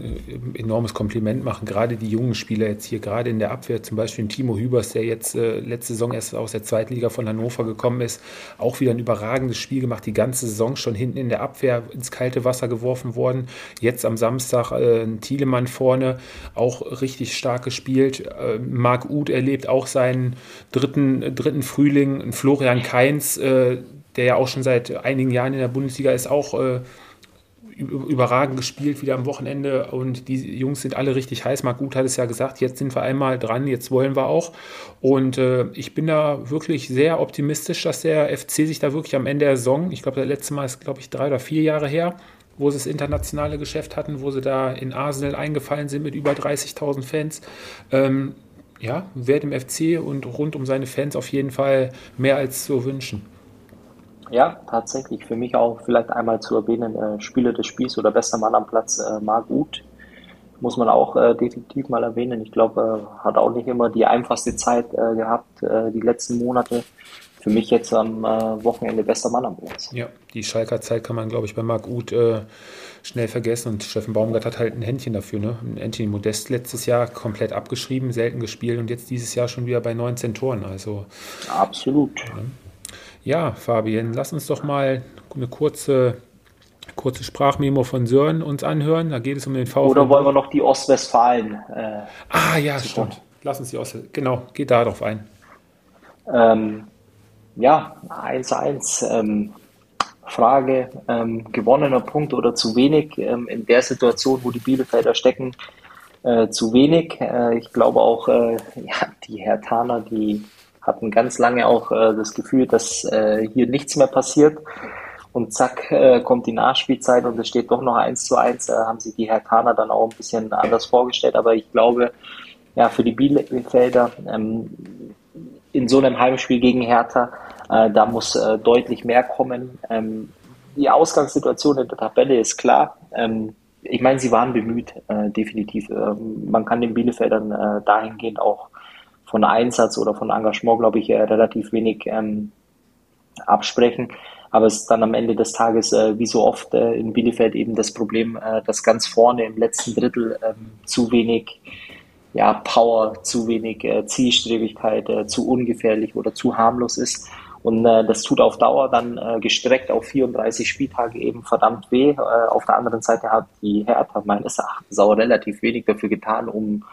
äh, enormes Kompliment machen. Gerade die jungen Spieler jetzt hier, gerade in der Abwehr, zum Beispiel Timo Hübers, der jetzt äh, letzte Saison erst aus der Zweitliga von Hannover gekommen ist, auch wieder ein überragendes Spiel gemacht. Die ganze Saison schon hinten in der Abwehr ins kalte Wasser geworfen worden. Jetzt am Samstag äh, Thielemann vorne, auch richtig stark gespielt. Äh, Marc Uth erlebt auch seinen dritten, dritten Frühling. Florian Kainz, äh, der ja auch schon seit einigen Jahren in der Bundesliga ist, auch äh, überragend gespielt wieder am Wochenende und die Jungs sind alle richtig heiß. Marc Gut hat es ja gesagt, jetzt sind wir einmal dran, jetzt wollen wir auch. Und äh, ich bin da wirklich sehr optimistisch, dass der FC sich da wirklich am Ende der Saison, ich glaube, das letzte Mal ist, glaube ich, drei oder vier Jahre her, wo sie das internationale Geschäft hatten, wo sie da in Arsenal eingefallen sind mit über 30.000 Fans. Ähm, ja, wer dem FC und rund um seine Fans auf jeden Fall mehr als zu wünschen. Ja, tatsächlich. Für mich auch vielleicht einmal zu erwähnen, äh, Spieler des Spiels oder bester Mann am Platz, äh, Marc Uth. Muss man auch äh, definitiv mal erwähnen. Ich glaube, äh, hat auch nicht immer die einfachste Zeit äh, gehabt, äh, die letzten Monate. Für mich jetzt am äh, Wochenende bester Mann am Platz. Ja, die Schalker Zeit kann man, glaube ich, bei Marc Uth äh, schnell vergessen. Und Steffen Baumgart hat halt ein Händchen dafür. Ne? Anthony Modest letztes Jahr komplett abgeschrieben, selten gespielt und jetzt dieses Jahr schon wieder bei 19 Toren. Also absolut. Ja. Ja, Fabian, lass uns doch mal eine kurze, kurze Sprachmemo von Sören uns anhören. Da geht es um den VfB. Oder wollen wir noch die Ostwestfalen? Äh, ah, ja, stimmt. Lass uns die Ostwestfalen. Genau, geht da drauf ein. Ähm, ja, 1-1. Ähm, Frage, ähm, gewonnener Punkt oder zu wenig ähm, in der Situation, wo die Bielefelder stecken, äh, zu wenig. Äh, ich glaube auch, äh, [LAUGHS] ja, die Hertaner, die hatten ganz lange auch äh, das Gefühl, dass äh, hier nichts mehr passiert. Und zack, äh, kommt die Nachspielzeit und es steht doch noch eins zu eins. Äh, haben sich die Hertaner dann auch ein bisschen anders vorgestellt. Aber ich glaube, ja, für die Bielefelder ähm, in so einem Heimspiel gegen Hertha, äh, da muss äh, deutlich mehr kommen. Ähm, die Ausgangssituation in der Tabelle ist klar. Ähm, ich meine, sie waren bemüht, äh, definitiv. Ähm, man kann den Bielefeldern äh, dahingehend auch von Einsatz oder von Engagement, glaube ich, äh, relativ wenig ähm, absprechen. Aber es ist dann am Ende des Tages, äh, wie so oft äh, in Bielefeld, eben das Problem, äh, dass ganz vorne im letzten Drittel ähm, zu wenig ja, Power, zu wenig äh, Zielstrebigkeit, äh, zu ungefährlich oder zu harmlos ist. Und äh, das tut auf Dauer dann gestreckt auf 34 Spieltage eben verdammt weh. Auf der anderen Seite hat die Hertha meines Erachtens auch relativ wenig dafür getan, um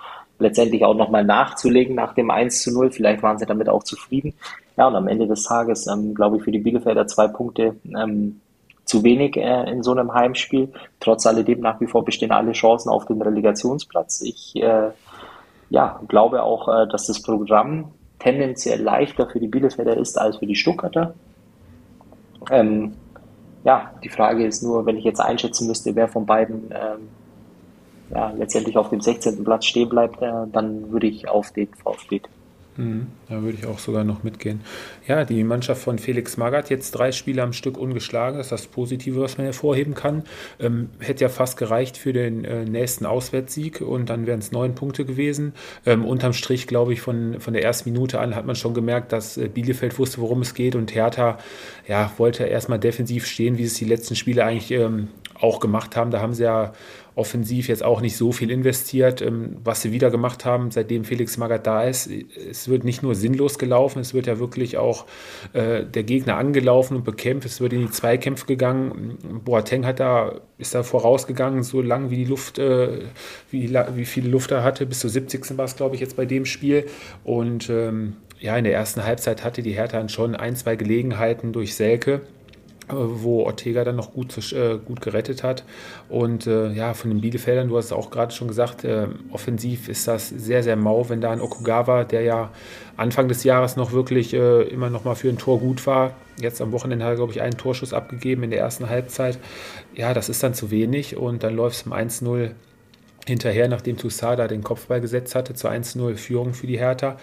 letztendlich auch nochmal nachzulegen nach dem 1 zu 0. Vielleicht waren sie damit auch zufrieden. Ja, und am Ende des Tages, ähm, glaube ich, für die Bielefelder zwei Punkte ähm, zu wenig äh, in so einem Heimspiel. Trotz alledem nach wie vor bestehen alle Chancen auf den Relegationsplatz. Ich äh, ja, glaube auch, äh, dass das Programm tendenziell leichter für die Bielefelder ist als für die Stuttgarter. Ähm, ja, die Frage ist nur, wenn ich jetzt einschätzen müsste, wer von beiden ähm, ja, letztendlich auf dem 16. Platz stehen bleibt, äh, dann würde ich auf den VfB Mhm, da würde ich auch sogar noch mitgehen. Ja, die Mannschaft von Felix Magath jetzt drei Spiele am Stück ungeschlagen. Das ist das Positive, was man hervorheben kann. Ähm, hätte ja fast gereicht für den äh, nächsten Auswärtssieg und dann wären es neun Punkte gewesen. Ähm, unterm Strich, glaube ich, von, von der ersten Minute an hat man schon gemerkt, dass äh, Bielefeld wusste, worum es geht und Hertha ja, wollte erstmal defensiv stehen, wie es die letzten Spiele eigentlich ähm, auch gemacht haben. Da haben sie ja offensiv jetzt auch nicht so viel investiert, ähm, was sie wieder gemacht haben, seitdem Felix Magath da ist. Es wird nicht nur sinnlos gelaufen, es wird ja wirklich auch äh, der Gegner angelaufen und bekämpft. Es wird in die Zweikämpfe gegangen. Boateng hat da, ist da vorausgegangen, so lang wie die Luft, äh, wie, wie viel Luft er hatte. Bis zur 70. war es, glaube ich, jetzt bei dem Spiel. Und ähm, ja, in der ersten Halbzeit hatte die Hertha schon ein, zwei Gelegenheiten durch Selke wo Ortega dann noch gut, äh, gut gerettet hat. Und äh, ja, von den Bielefeldern, du hast es auch gerade schon gesagt, äh, offensiv ist das sehr, sehr mau, wenn da ein Okugawa, der ja Anfang des Jahres noch wirklich äh, immer noch mal für ein Tor gut war, jetzt am Wochenende hat er, glaube ich, einen Torschuss abgegeben in der ersten Halbzeit. Ja, das ist dann zu wenig und dann läuft es um 1-0 hinterher, nachdem Tusada den Kopfball gesetzt hatte, zur 1-0 Führung für die Hertha.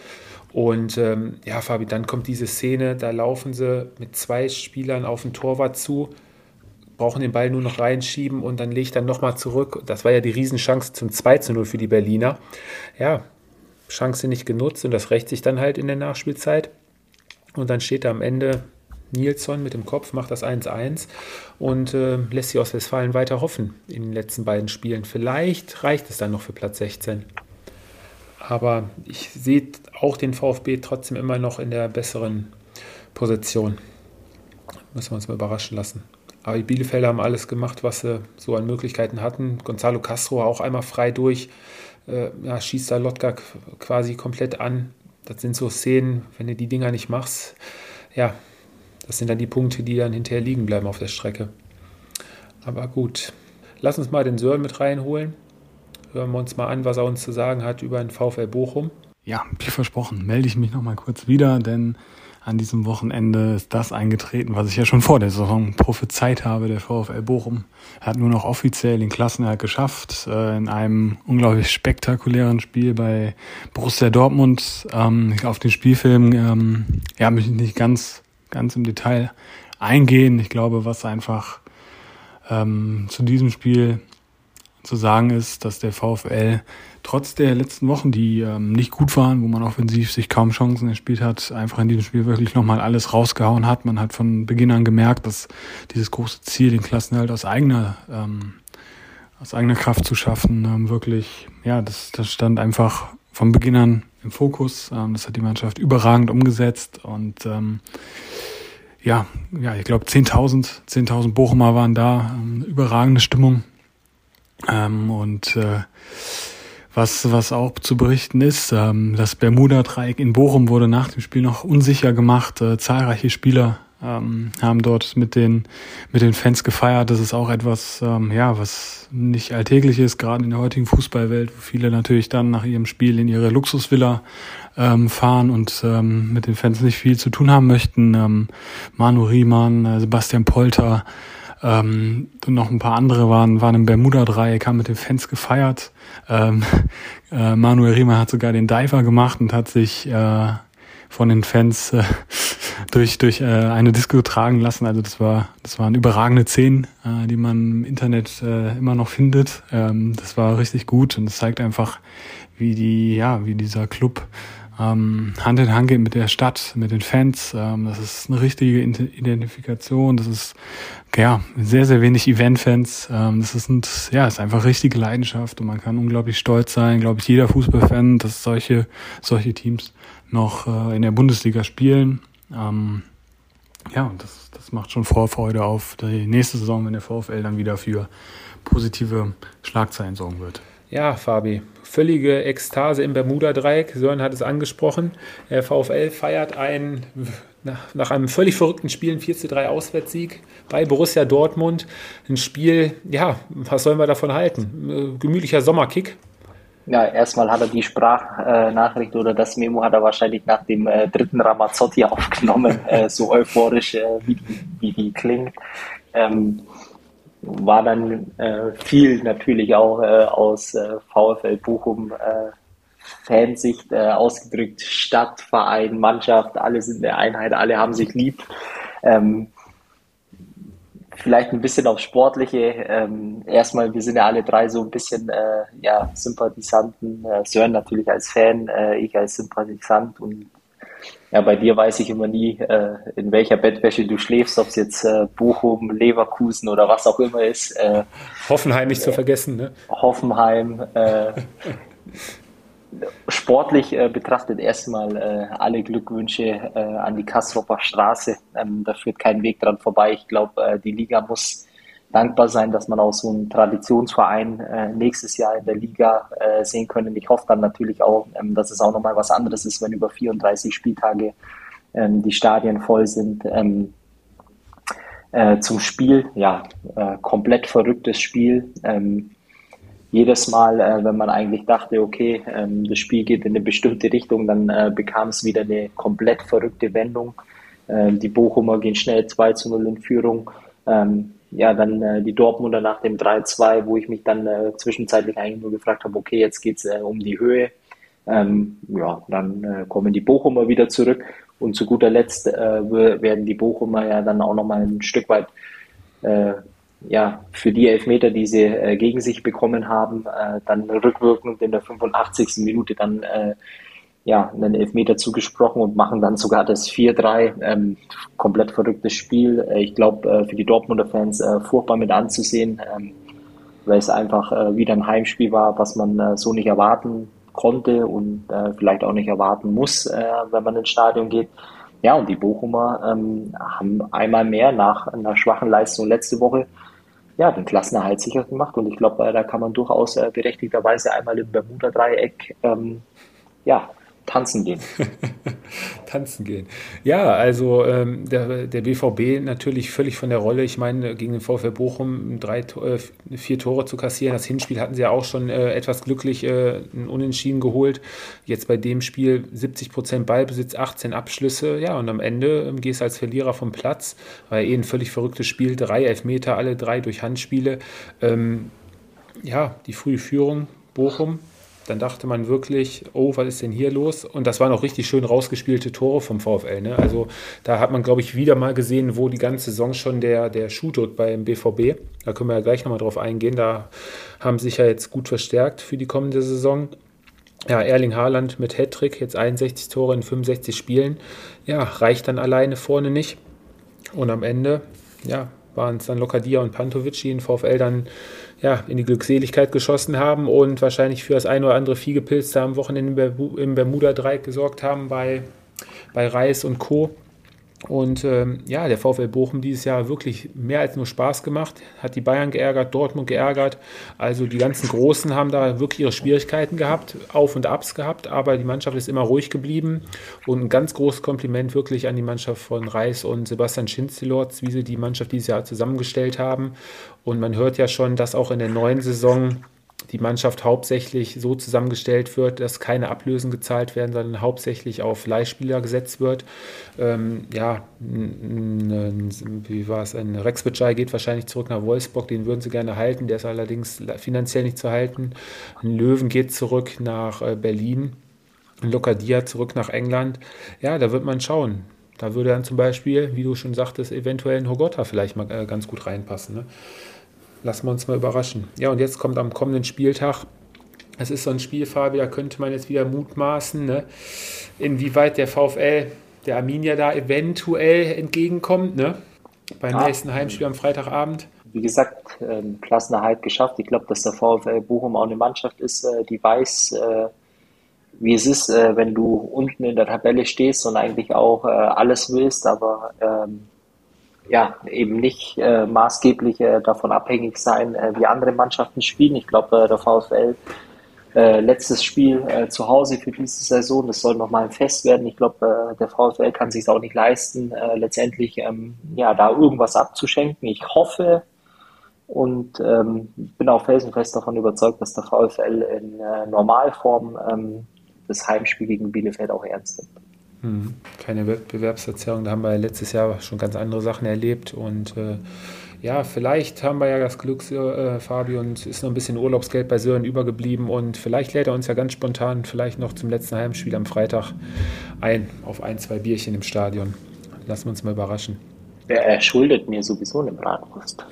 Und ähm, ja, Fabi, dann kommt diese Szene, da laufen sie mit zwei Spielern auf den Torwart zu, brauchen den Ball nur noch reinschieben und dann legt er nochmal zurück. Das war ja die Riesenchance zum 2 zu 0 für die Berliner. Ja, Chance nicht genutzt und das rächt sich dann halt in der Nachspielzeit. Und dann steht da am Ende Nilsson mit dem Kopf, macht das 1-1 und äh, lässt sich aus Westfalen weiter hoffen in den letzten beiden Spielen. Vielleicht reicht es dann noch für Platz 16. Aber ich sehe auch den VfB trotzdem immer noch in der besseren Position. Müssen wir uns mal überraschen lassen. Aber die Bielefelder haben alles gemacht, was sie so an Möglichkeiten hatten. Gonzalo Castro auch einmal frei durch, äh, ja, schießt da Lotka quasi komplett an. Das sind so Szenen, wenn du die Dinger nicht machst, ja, das sind dann die Punkte, die dann hinterher liegen bleiben auf der Strecke. Aber gut, lass uns mal den Sören mit reinholen hören wir uns mal an, was er uns zu sagen hat über den VfL Bochum. Ja, wie versprochen, melde ich mich nochmal kurz wieder, denn an diesem Wochenende ist das eingetreten, was ich ja schon vor der Saison prophezeit habe. Der VfL Bochum hat nur noch offiziell den Klassenerhalt geschafft äh, in einem unglaublich spektakulären Spiel bei Borussia Dortmund. Ähm, auf den Spielfilm ähm, ja, möchte ich nicht ganz, ganz im Detail eingehen. Ich glaube, was einfach ähm, zu diesem Spiel zu sagen ist, dass der VfL trotz der letzten Wochen, die ähm, nicht gut waren, wo man offensiv sich kaum Chancen erspielt hat, einfach in diesem Spiel wirklich nochmal alles rausgehauen hat. Man hat von Beginn an gemerkt, dass dieses große Ziel, den Klassenhalt aus eigener, ähm, aus eigener Kraft zu schaffen, ähm, wirklich, ja, das, das stand einfach von Beginn an im Fokus. Ähm, das hat die Mannschaft überragend umgesetzt und ähm, ja, ja, ich glaube 10.000, 10.000 Bochumer waren da, ähm, überragende Stimmung ähm, und äh, was, was auch zu berichten ist, ähm, das Bermuda-Dreieck in Bochum wurde nach dem Spiel noch unsicher gemacht. Äh, zahlreiche Spieler ähm, haben dort mit den, mit den Fans gefeiert. Das ist auch etwas, ähm, ja, was nicht alltäglich ist, gerade in der heutigen Fußballwelt, wo viele natürlich dann nach ihrem Spiel in ihre Luxusvilla ähm, fahren und ähm, mit den Fans nicht viel zu tun haben möchten. Ähm, Manu Riemann, äh, Sebastian Polter, ähm, und noch ein paar andere waren, waren im Bermuda-Dreieck, haben mit den Fans gefeiert. Ähm, [LAUGHS] äh, Manuel Riemer hat sogar den Diver gemacht und hat sich äh, von den Fans äh, [LAUGHS] durch, durch äh, eine Disco tragen lassen. Also das war, das waren überragende Szenen, äh, die man im Internet äh, immer noch findet. Ähm, das war richtig gut und es zeigt einfach, wie die, ja, wie dieser Club ähm, Hand in Hand geht mit der Stadt, mit den Fans. Ähm, das ist eine richtige Identifikation. Das ist ja sehr, sehr wenig Event-Fans. Ähm, das ist, ein, ja, ist einfach richtige Leidenschaft und man kann unglaublich stolz sein, glaube ich, jeder Fußballfan, dass solche, solche Teams noch äh, in der Bundesliga spielen. Ähm, ja, und das, das macht schon Vorfreude auf die nächste Saison, wenn der VfL dann wieder für positive Schlagzeilen sorgen wird. Ja, Fabi, völlige Ekstase im Bermuda-Dreieck. Sören hat es angesprochen. Der VfL feiert ein, nach, nach einem völlig verrückten Spiel, ein 4 zu 3 Auswärtssieg bei Borussia Dortmund. Ein Spiel, ja, was sollen wir davon halten? Gemütlicher Sommerkick. Ja, erstmal hat er die Sprachnachricht oder das Memo hat er wahrscheinlich nach dem äh, dritten Ramazzotti [LAUGHS] aufgenommen, äh, so euphorisch, äh, wie, wie die klingt. Ähm, war dann äh, viel natürlich auch äh, aus äh, VfL Bochum äh, Fansicht äh, ausgedrückt. Stadt, Verein, Mannschaft, alle sind eine Einheit, alle haben sich lieb. Ähm, vielleicht ein bisschen aufs Sportliche. Ähm, erstmal, wir sind ja alle drei so ein bisschen äh, ja, Sympathisanten. Äh, Sören natürlich als Fan, äh, ich als Sympathisant und ja, bei dir weiß ich immer nie, äh, in welcher Bettwäsche du schläfst, ob es jetzt äh, Bochum, Leverkusen oder was auch immer ist. Äh, Hoffenheim nicht zu vergessen, ne? Hoffenheim. Äh, [LAUGHS] sportlich äh, betrachtet erstmal äh, alle Glückwünsche äh, an die Kassropper Straße. Ähm, da führt kein Weg dran vorbei. Ich glaube, äh, die Liga muss dankbar sein, dass man auch so einen Traditionsverein äh, nächstes Jahr in der Liga äh, sehen können. Ich hoffe dann natürlich auch, ähm, dass es auch nochmal was anderes ist, wenn über 34 Spieltage ähm, die Stadien voll sind. Ähm, äh, zum Spiel, ja, äh, komplett verrücktes Spiel. Ähm, jedes Mal, äh, wenn man eigentlich dachte, okay, ähm, das Spiel geht in eine bestimmte Richtung, dann äh, bekam es wieder eine komplett verrückte Wendung. Ähm, die Bochumer gehen schnell 2 zu 0 in Führung. Ähm, ja, dann äh, die Dortmunder nach dem 3-2, wo ich mich dann äh, zwischenzeitlich eigentlich nur gefragt habe, okay, jetzt geht's äh, um die Höhe. Ähm, ja, dann äh, kommen die Bochumer wieder zurück und zu guter Letzt äh, werden die Bochumer ja dann auch nochmal ein Stück weit äh, ja, für die Elfmeter, die sie äh, gegen sich bekommen haben, äh, dann rückwirkend in der 85. Minute dann äh, ja, einen Elfmeter zugesprochen und machen dann sogar das 4-3. Ähm, komplett verrücktes Spiel. Äh, ich glaube, äh, für die Dortmunder Fans äh, furchtbar mit anzusehen, ähm, weil es einfach äh, wieder ein Heimspiel war, was man äh, so nicht erwarten konnte und äh, vielleicht auch nicht erwarten muss, wenn man ins Stadion geht. Ja, und die Bochumer ähm, haben einmal mehr nach einer schwachen Leistung letzte Woche ja, den Klassenerhalt sicher gemacht. Und ich glaube, da kann man durchaus berechtigterweise einmal im Bermuda-Dreieck ähm, ja, tanzen gehen. [LAUGHS] tanzen gehen. Ja, also ähm, der, der BVB natürlich völlig von der Rolle. Ich meine, gegen den VfL Bochum drei, äh, vier Tore zu kassieren. Das Hinspiel hatten sie ja auch schon äh, etwas glücklich äh, Unentschieden geholt. Jetzt bei dem Spiel 70 Prozent Ballbesitz, 18 Abschlüsse. Ja, und am Ende ähm, gehst du als Verlierer vom Platz. War eh ein völlig verrücktes Spiel. Drei Elfmeter, alle drei durch Handspiele. Ähm, ja, die frühe Führung Bochum dann dachte man wirklich, oh, was ist denn hier los? Und das waren auch richtig schön rausgespielte Tore vom VfL. Ne? Also da hat man, glaube ich, wieder mal gesehen, wo die ganze Saison schon der, der Schuh tut beim BVB. Da können wir ja gleich nochmal drauf eingehen. Da haben sich ja jetzt gut verstärkt für die kommende Saison. Ja, Erling Haaland mit Hattrick, jetzt 61 Tore in 65 Spielen. Ja, reicht dann alleine vorne nicht. Und am Ende, ja, waren es dann Lokadia und Pantovic, die den VfL dann ja, in die Glückseligkeit geschossen haben und wahrscheinlich für das ein oder andere Viehgepilz am Wochenende im Bermuda-Dreieck gesorgt haben bei, bei Reis und Co. Und ähm, ja, der VfL Bochum dieses Jahr wirklich mehr als nur Spaß gemacht, hat die Bayern geärgert, Dortmund geärgert. Also die ganzen Großen haben da wirklich ihre Schwierigkeiten gehabt, Auf und Abs gehabt, aber die Mannschaft ist immer ruhig geblieben. Und ein ganz großes Kompliment wirklich an die Mannschaft von Reis und Sebastian Schinzelorz, wie sie die Mannschaft dieses Jahr zusammengestellt haben. Und man hört ja schon, dass auch in der neuen Saison die Mannschaft hauptsächlich so zusammengestellt wird, dass keine Ablösen gezahlt werden, sondern hauptsächlich auf Leihspieler gesetzt wird. Ähm, ja, wie war es? Ein Rex Bitschei geht wahrscheinlich zurück nach Wolfsburg, den würden sie gerne halten, der ist allerdings finanziell nicht zu halten. Ein Löwen geht zurück nach äh, Berlin, ein Lokadia zurück nach England. Ja, da wird man schauen. Da würde dann zum Beispiel, wie du schon sagtest, eventuell ein Hogotta vielleicht mal äh, ganz gut reinpassen. Ne? Lassen wir uns mal überraschen. Ja, und jetzt kommt am kommenden Spieltag, es ist so ein Spiel, Fabi, da könnte man jetzt wieder mutmaßen, ne? inwieweit der VfL der Arminia da eventuell entgegenkommt, ne? beim ja. nächsten Heimspiel am Freitagabend. Wie gesagt, ähm, Klassenerhalt geschafft. Ich glaube, dass der VfL Bochum auch eine Mannschaft ist, äh, die weiß, äh, wie es ist, äh, wenn du unten in der Tabelle stehst und eigentlich auch äh, alles willst, aber ähm, ja, eben nicht äh, maßgeblich äh, davon abhängig sein, äh, wie andere Mannschaften spielen. Ich glaube, äh, der VfL äh, letztes Spiel äh, zu Hause für diese Saison, das soll nochmal ein Fest werden. Ich glaube, der VfL kann sich auch nicht leisten, letztendlich ähm, ja da irgendwas abzuschenken. Ich hoffe, und ähm, bin auch felsenfest davon überzeugt, dass der VfL in äh, Normalform ähm, das Heimspiel gegen Bielefeld auch ernst nimmt. Hm, keine Wettbewerbsverzerrung, da haben wir letztes Jahr schon ganz andere Sachen erlebt und äh, ja, vielleicht haben wir ja das Glück, äh, Fabi, und ist noch ein bisschen Urlaubsgeld bei Sören übergeblieben und vielleicht lädt er uns ja ganz spontan vielleicht noch zum letzten Heimspiel am Freitag ein auf ein, zwei Bierchen im Stadion. Lassen wir uns mal überraschen. Ja, er schuldet mir sowieso eine Bratwurst.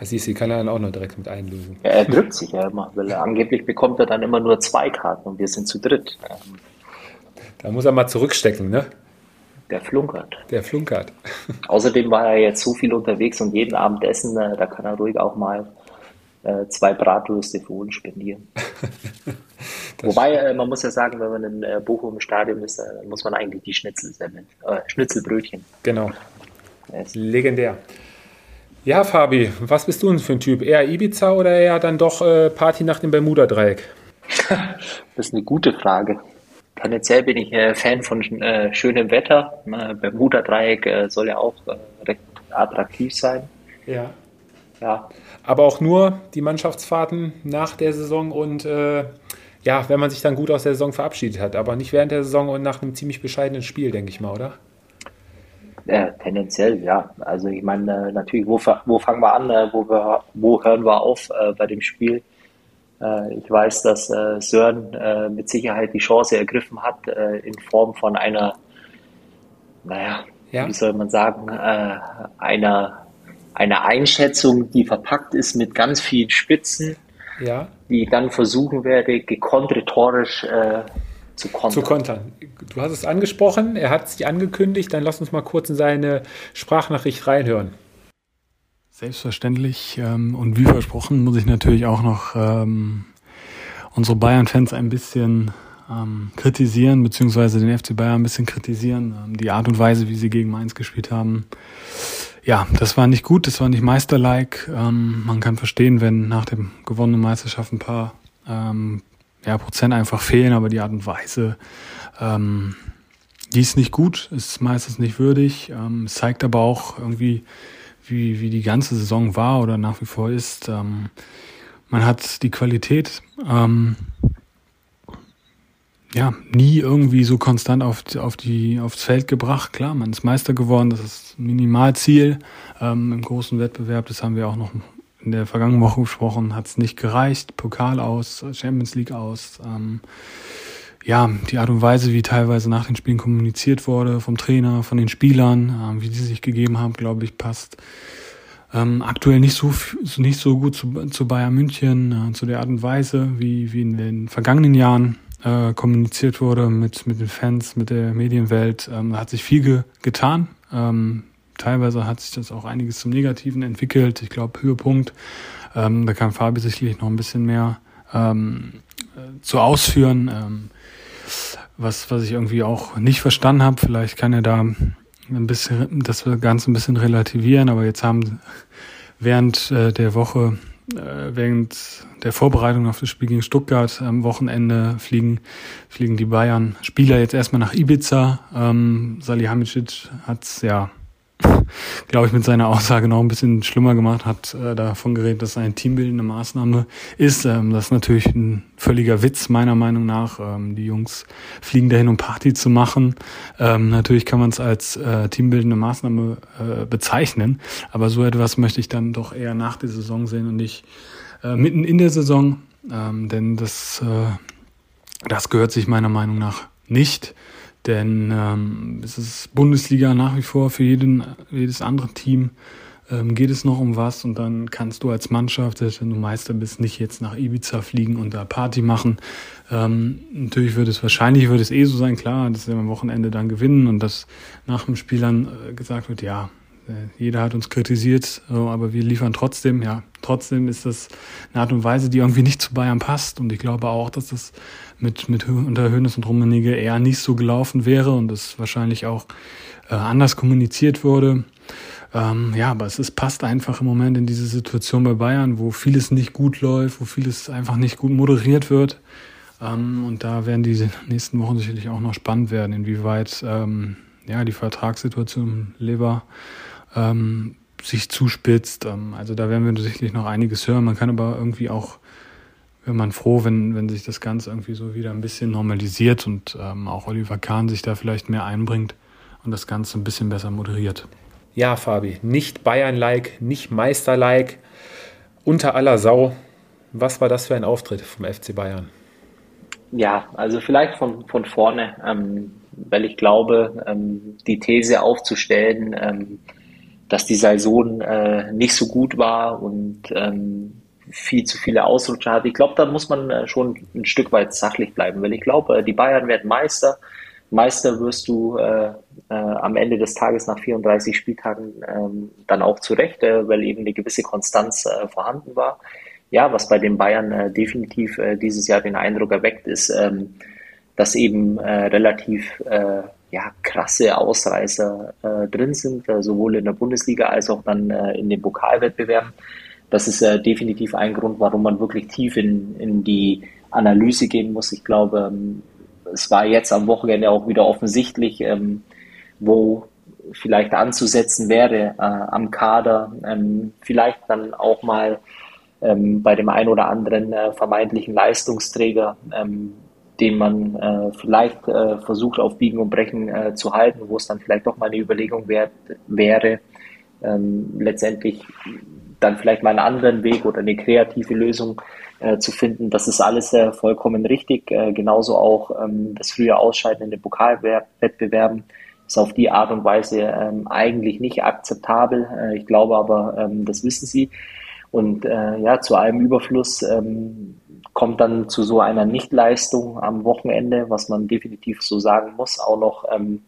Siehst du, kann er dann auch noch direkt mit einlösen. Ja, er drückt sich ja immer, weil er, angeblich bekommt er dann immer nur zwei Karten und wir sind zu dritt. Da muss er mal zurückstecken, ne? Der flunkert. Der flunkert. [LAUGHS] Außerdem war er jetzt so viel unterwegs und jeden Abend essen, äh, da kann er ruhig auch mal äh, zwei Bratwürste für uns spendieren. [LAUGHS] Wobei, äh, man muss ja sagen, wenn man in äh, Bochum im Stadion ist, äh, muss man eigentlich die Schnitzel sammeln. Äh, Schnitzelbrötchen. Genau. Legendär. Ja, Fabi, was bist du denn für ein Typ? Eher Ibiza oder eher dann doch äh, Party nach dem Bermuda-Dreieck? [LAUGHS] das ist eine gute Frage. Tendenziell bin ich äh, Fan von äh, schönem Wetter. Äh, Bermuda-Dreieck äh, soll ja auch äh, recht attraktiv sein. Ja. ja. Aber auch nur die Mannschaftsfahrten nach der Saison und äh, ja, wenn man sich dann gut aus der Saison verabschiedet hat. Aber nicht während der Saison und nach einem ziemlich bescheidenen Spiel, denke ich mal, oder? Ja, tendenziell, ja. Also ich meine, natürlich, wo, wo fangen wir an, wo, wir, wo hören wir auf bei dem Spiel? Äh, ich weiß, dass äh, Sören äh, mit Sicherheit die Chance ergriffen hat in Form von einer, naja, ja. wie soll man sagen, einer, einer Einschätzung, die verpackt ist mit ganz vielen Spitzen, ja. die ich dann versuchen werde, gekonnt rhetorisch zu kontern. Zu kontern. Du hast es angesprochen, er hat sich angekündigt, dann lass uns mal kurz in seine Sprachnachricht reinhören. Selbstverständlich ähm, und wie versprochen muss ich natürlich auch noch ähm, unsere Bayern-Fans ein bisschen ähm, kritisieren, beziehungsweise den FC Bayern ein bisschen kritisieren. Ähm, die Art und Weise, wie sie gegen Mainz gespielt haben. Ja, das war nicht gut, das war nicht meisterlike. Ähm, man kann verstehen, wenn nach dem gewonnenen Meisterschaft ein paar ähm, ja, Prozent einfach fehlen, aber die Art und Weise, ähm, die ist nicht gut, ist meistens nicht würdig. Ähm, zeigt aber auch irgendwie, wie, wie die ganze Saison war oder nach wie vor ist. Ähm, man hat die Qualität ähm, ja nie irgendwie so konstant auf, auf die, aufs Feld gebracht. Klar, man ist Meister geworden, das ist Minimalziel ähm, im großen Wettbewerb. Das haben wir auch noch in der vergangenen Woche besprochen, hat es nicht gereicht. Pokal aus, Champions League aus. Ähm, ja, die Art und Weise, wie teilweise nach den Spielen kommuniziert wurde vom Trainer, von den Spielern, äh, wie die sich gegeben haben, glaube ich, passt ähm, aktuell nicht so nicht so gut zu, zu Bayern München, äh, zu der Art und Weise, wie, wie in den vergangenen Jahren äh, kommuniziert wurde mit, mit den Fans, mit der Medienwelt. Ähm, da hat sich viel ge getan. Ähm, teilweise hat sich das auch einiges zum Negativen entwickelt. Ich glaube, Höhepunkt, ähm, da kann Fabi sicherlich noch ein bisschen mehr ähm, äh, zu ausführen. Ähm, was, was ich irgendwie auch nicht verstanden habe, vielleicht kann er da ein bisschen das Ganze ein bisschen relativieren, aber jetzt haben während äh, der Woche, äh, während der Vorbereitung auf das Spiel gegen Stuttgart am Wochenende fliegen, fliegen die Bayern Spieler jetzt erstmal nach Ibiza. Ähm, Salihamidzic hat's ja [LAUGHS] glaube ich, mit seiner Aussage noch ein bisschen schlimmer gemacht, hat äh, davon geredet, dass es eine teambildende Maßnahme ist. Ähm, das ist natürlich ein völliger Witz, meiner Meinung nach. Ähm, die Jungs fliegen dahin, um Party zu machen. Ähm, natürlich kann man es als äh, teambildende Maßnahme äh, bezeichnen, aber so etwas möchte ich dann doch eher nach der Saison sehen und nicht äh, mitten in der Saison, ähm, denn das, äh, das gehört sich meiner Meinung nach nicht. Denn ähm, es ist Bundesliga nach wie vor für jeden, jedes andere Team. Ähm, geht es noch um was? Und dann kannst du als Mannschaft, wenn du Meister bist, nicht jetzt nach Ibiza fliegen und da Party machen. Ähm, natürlich wird es wahrscheinlich wird es eh so sein, klar, dass wir am Wochenende dann gewinnen und dass nach dem Spiel dann äh, gesagt wird, ja, jeder hat uns kritisiert, aber wir liefern trotzdem. Ja, trotzdem ist das eine Art und Weise, die irgendwie nicht zu Bayern passt. Und ich glaube auch, dass das mit, mit unter Hönes und Rummenigge eher nicht so gelaufen wäre und es wahrscheinlich auch äh, anders kommuniziert wurde. Ähm, ja, aber es ist, passt einfach im Moment in diese Situation bei Bayern, wo vieles nicht gut läuft, wo vieles einfach nicht gut moderiert wird. Ähm, und da werden die nächsten Wochen sicherlich auch noch spannend werden, inwieweit ähm, ja, die Vertragssituation Lever ähm, sich zuspitzt. Ähm, also da werden wir sicherlich noch einiges hören. Man kann aber irgendwie auch, wäre man froh, wenn, wenn sich das Ganze irgendwie so wieder ein bisschen normalisiert und ähm, auch Oliver Kahn sich da vielleicht mehr einbringt und das Ganze ein bisschen besser moderiert. Ja, Fabi, nicht Bayern-like, nicht Meister-like, unter aller Sau. Was war das für ein Auftritt vom FC Bayern? Ja, also vielleicht von, von vorne, ähm, weil ich glaube, ähm, die These aufzustellen, ähm, dass die Saison äh, nicht so gut war und ähm, viel zu viele Ausrutscher hat. Ich glaube, da muss man äh, schon ein Stück weit sachlich bleiben, weil ich glaube, die Bayern werden Meister. Meister wirst du äh, äh, am Ende des Tages nach 34 Spieltagen ähm, dann auch zurecht, äh, weil eben eine gewisse Konstanz äh, vorhanden war. Ja, was bei den Bayern äh, definitiv äh, dieses Jahr den Eindruck erweckt, ist, ähm, dass eben äh, relativ äh, ja, krasse Ausreißer äh, drin sind, äh, sowohl in der Bundesliga als auch dann äh, in den Pokalwettbewerben. Das ist äh, definitiv ein Grund, warum man wirklich tief in, in die Analyse gehen muss. Ich glaube, ähm, es war jetzt am Wochenende auch wieder offensichtlich, ähm, wo vielleicht anzusetzen wäre äh, am Kader, ähm, vielleicht dann auch mal ähm, bei dem einen oder anderen äh, vermeintlichen Leistungsträger, ähm, den man äh, vielleicht äh, versucht auf Biegen und Brechen äh, zu halten, wo es dann vielleicht doch mal eine Überlegung wär, wäre, ähm, letztendlich dann vielleicht mal einen anderen Weg oder eine kreative Lösung äh, zu finden. Das ist alles äh, vollkommen richtig. Äh, genauso auch ähm, das frühe Ausscheiden in den Pokalwettbewerben ist auf die Art und Weise ähm, eigentlich nicht akzeptabel. Äh, ich glaube aber, ähm, das wissen sie. Und äh, ja, zu einem Überfluss ähm, kommt dann zu so einer Nichtleistung am Wochenende, was man definitiv so sagen muss, auch noch, ähm,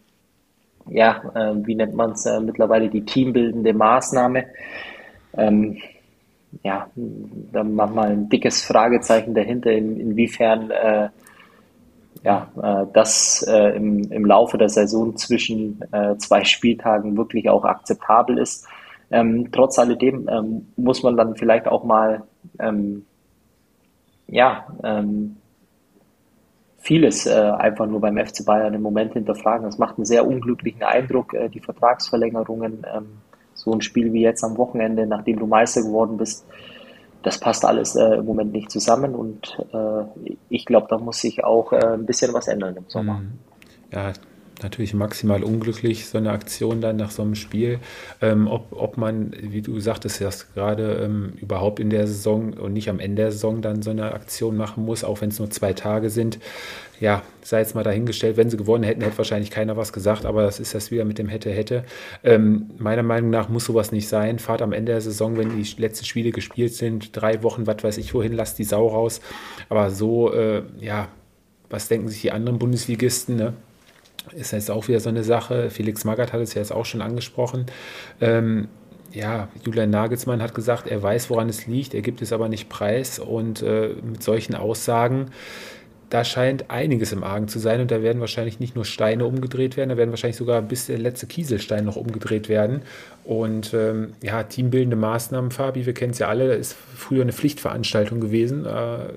ja, äh, wie nennt man es äh, mittlerweile, die teambildende Maßnahme. Ähm, ja, da machen wir ein dickes Fragezeichen dahinter, in, inwiefern äh, ja, äh, das äh, im, im Laufe der Saison zwischen äh, zwei Spieltagen wirklich auch akzeptabel ist. Ähm, trotz alledem ähm, muss man dann vielleicht auch mal ähm, ja, ähm, vieles äh, einfach nur beim FC Bayern im Moment hinterfragen. Das macht einen sehr unglücklichen Eindruck, äh, die Vertragsverlängerungen. Ähm, so ein Spiel wie jetzt am Wochenende, nachdem du Meister geworden bist, das passt alles äh, im Moment nicht zusammen und äh, ich glaube, da muss sich auch äh, ein bisschen was ändern im Sommer. Mhm. Ja, natürlich maximal unglücklich, so eine Aktion dann nach so einem Spiel. Ähm, ob, ob man, wie du sagtest, erst gerade ähm, überhaupt in der Saison und nicht am Ende der Saison dann so eine Aktion machen muss, auch wenn es nur zwei Tage sind. Ja, sei jetzt mal dahingestellt, wenn sie gewonnen hätten, hätte wahrscheinlich keiner was gesagt, aber das ist das wieder mit dem hätte, hätte. Ähm, meiner Meinung nach muss sowas nicht sein. Fahrt am Ende der Saison, wenn die letzten Spiele gespielt sind, drei Wochen, was weiß ich wohin, lasst die Sau raus. Aber so, äh, ja, was denken sich die anderen Bundesligisten, ne? Ist jetzt auch wieder so eine Sache. Felix Magath hat es ja jetzt auch schon angesprochen. Ähm, ja, Julian Nagelsmann hat gesagt, er weiß, woran es liegt, er gibt es aber nicht preis. Und äh, mit solchen Aussagen, da scheint einiges im Argen zu sein. Und da werden wahrscheinlich nicht nur Steine umgedreht werden, da werden wahrscheinlich sogar bis der letzte Kieselstein noch umgedreht werden. Und ähm, ja, teambildende Maßnahmen, Fabi, wir kennen es ja alle, ist früher eine Pflichtveranstaltung gewesen. Äh,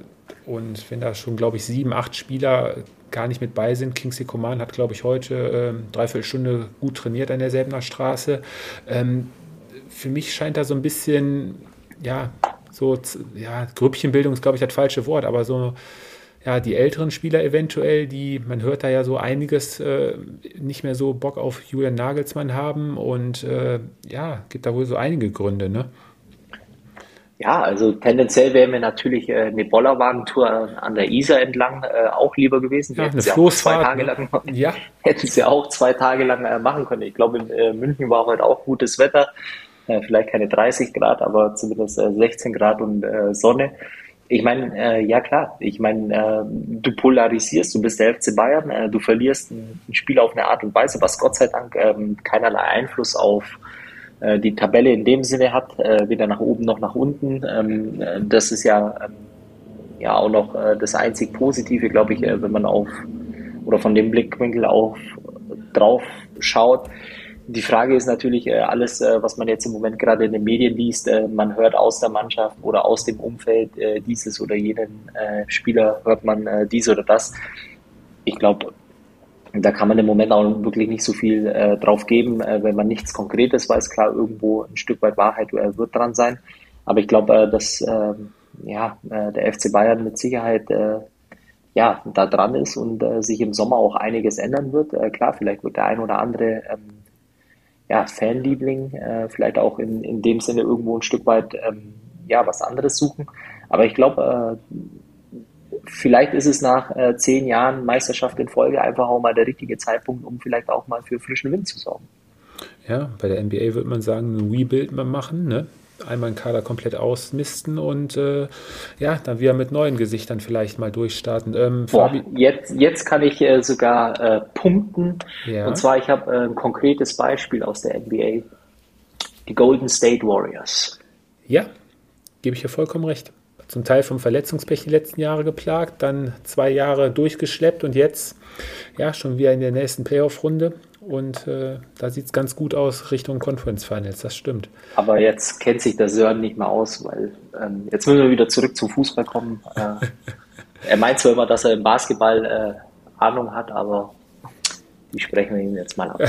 und wenn da schon, glaube ich, sieben, acht Spieler gar nicht mit bei sind. Kingsley Coman hat, glaube ich, heute ähm, dreiviertel Stunde gut trainiert an der Selbener Straße. Ähm, für mich scheint da so ein bisschen, ja, so, ja, Grüppchenbildung ist, glaube ich, das falsche Wort, aber so, ja, die älteren Spieler eventuell, die, man hört da ja so einiges, äh, nicht mehr so Bock auf Julian Nagelsmann haben und äh, ja, gibt da wohl so einige Gründe, ne? Ja, also tendenziell wäre mir natürlich äh, eine Bollerwagentour an der Isar entlang äh, auch lieber gewesen. Ja, eine Floßfahrt. Ja ne? [LAUGHS] ja. Hätten sie auch zwei Tage lang äh, machen können. Ich glaube, in äh, München war heute auch gutes Wetter. Äh, vielleicht keine 30 Grad, aber zumindest äh, 16 Grad und äh, Sonne. Ich meine, äh, ja klar, ich meine, äh, du polarisierst, du bist der FC Bayern, äh, du verlierst ein, Spiel auf eine Art und Weise, was Gott sei Dank ähm, keinerlei Einfluss auf äh, die Tabelle in dem Sinne hat, äh, weder nach oben noch nach unten. Ähm, äh, das ist ja, ähm, ja auch noch das einzig Positive, glaube ich, wenn man auf oder von dem Blickwinkel auf drauf schaut. Die Frage ist natürlich alles, was man jetzt im Moment gerade in den Medien liest. Man hört aus der Mannschaft oder aus dem Umfeld dieses oder jenen Spieler hört man dies oder das. Ich glaube, da kann man im Moment auch wirklich nicht so viel äh, drauf geben, äh, wenn man nichts Konkretes weiß. Klar, irgendwo ein Stück weit Wahrheit äh, wird dran sein. Aber ich glaube, äh, dass ähm, ja, äh, der FC Bayern mit Sicherheit äh, ja, da dran ist und sich im Sommer auch einiges ändern wird. klar, vielleicht wird der ein oder andere ähm, ja, Fanliebling vielleicht auch in, in dem Sinne irgendwo ein Stück weit ähm, ja, was anderes suchen. Aber ich glaube, vielleicht ist es nach äh, zehn Jahren Meisterschaft in Folge einfach auch mal der richtige Zeitpunkt, um vielleicht auch mal für frischen Wind zu sorgen. Ja, bei der NBA würde man sagen, ein Rebuild machen, ne? einmal einen Kader komplett ausmisten und äh, ja, dann wieder mit neuen Gesichtern vielleicht mal durchstarten. Ähm, Boah, jetzt, jetzt kann ich äh, sogar äh, punkten. Ja. Und zwar, ich habe äh, ein konkretes Beispiel aus der NBA. Die Golden State Warriors. Ja, gebe ich dir vollkommen recht zum Teil vom Verletzungspech die letzten Jahre geplagt, dann zwei Jahre durchgeschleppt und jetzt ja schon wieder in der nächsten Playoff-Runde. Und äh, da sieht es ganz gut aus Richtung Conference Finals, das stimmt. Aber jetzt kennt sich der Sören nicht mehr aus, weil ähm, jetzt müssen wir wieder zurück zum Fußball kommen. Äh, [LAUGHS] er meint zwar immer, dass er im Basketball äh, Ahnung hat, aber die sprechen wir ihm jetzt mal ab.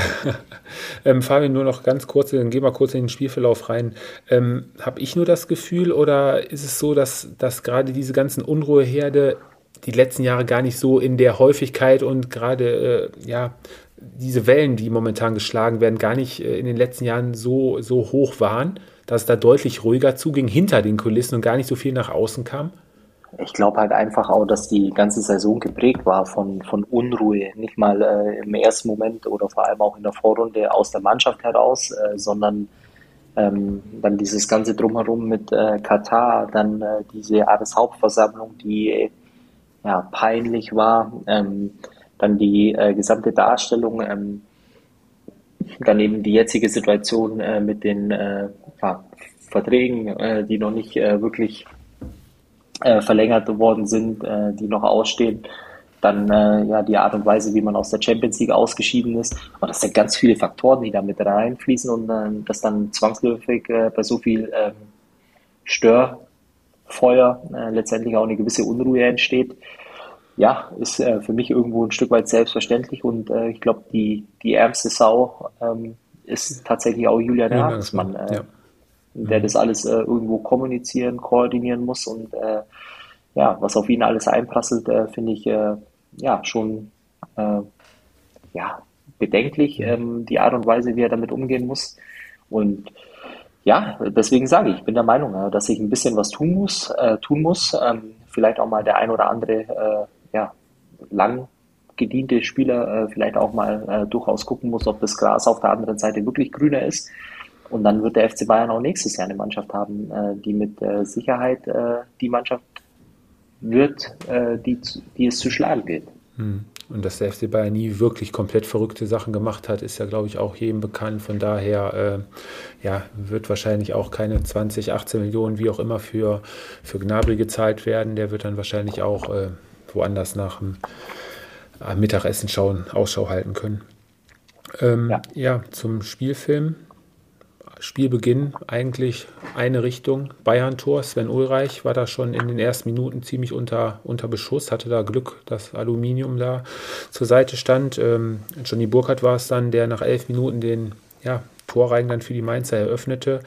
[LAUGHS] ähm, Fabian, nur noch ganz kurz, dann gehen wir kurz in den Spielverlauf rein. Ähm, Habe ich nur das Gefühl oder ist es so, dass, dass gerade diese ganzen Unruheherde die letzten Jahre gar nicht so in der Häufigkeit und gerade äh, ja diese Wellen, die momentan geschlagen werden, gar nicht äh, in den letzten Jahren so, so hoch waren, dass es da deutlich ruhiger zuging hinter den Kulissen und gar nicht so viel nach außen kam? Ich glaube halt einfach auch, dass die ganze Saison geprägt war von, von Unruhe. Nicht mal äh, im ersten Moment oder vor allem auch in der Vorrunde aus der Mannschaft heraus, äh, sondern ähm, dann dieses ganze Drumherum mit äh, Katar, dann äh, diese Jahreshauptversammlung, die ja peinlich war, ähm, dann die äh, gesamte Darstellung, ähm, dann eben die jetzige Situation äh, mit den äh, Verträgen, äh, die noch nicht äh, wirklich äh, verlängert worden sind, äh, die noch ausstehen. Dann äh, ja die Art und Weise, wie man aus der Champions League ausgeschieden ist. Und das sind ganz viele Faktoren, die da mit reinfließen und äh, dass dann zwangsläufig äh, bei so viel ähm, Störfeuer äh, letztendlich auch eine gewisse Unruhe entsteht. Ja, ist äh, für mich irgendwo ein Stück weit selbstverständlich und äh, ich glaube, die, die ärmste Sau ähm, ist tatsächlich auch Julian Nagelsmann. Äh, ja der mhm. das alles äh, irgendwo kommunizieren, koordinieren muss und äh, ja, was auf ihn alles einprasselt, äh, finde ich äh, ja schon äh, ja, bedenklich, ähm, die Art und Weise, wie er damit umgehen muss. Und ja, deswegen sage ich, ich bin der Meinung, äh, dass ich ein bisschen was tun muss, tun muss. Ähm, vielleicht auch mal der ein oder andere ja, lang gediente Spieler vielleicht auch mal durchaus gucken muss, ob das Gras auf der anderen Seite wirklich grüner ist. Und dann wird der FC Bayern auch nächstes Jahr eine Mannschaft haben, äh, die mit äh, Sicherheit äh, die Mannschaft wird, die, die es zu schlagen gilt. Hm. Und dass der FC Bayern nie wirklich komplett verrückte Sachen gemacht hat, ist ja, glaube ich, auch jedem bekannt. Von daher äh, ja, wird wahrscheinlich auch keine 20, 18 Millionen, wie auch immer, für, für Gnabry gezahlt werden. Der wird dann wahrscheinlich auch äh, woanders nach dem Mittagessen schauen, Ausschau halten können. Ähm, ja. ja, zum Spielfilm. Spielbeginn eigentlich eine Richtung. Bayern-Tor. Sven Ulreich war da schon in den ersten Minuten ziemlich unter, unter Beschuss, hatte da Glück, dass Aluminium da zur Seite stand. Ähm, Johnny Burkhardt war es dann, der nach elf Minuten den ja, Torreigen dann für die Mainzer eröffnete.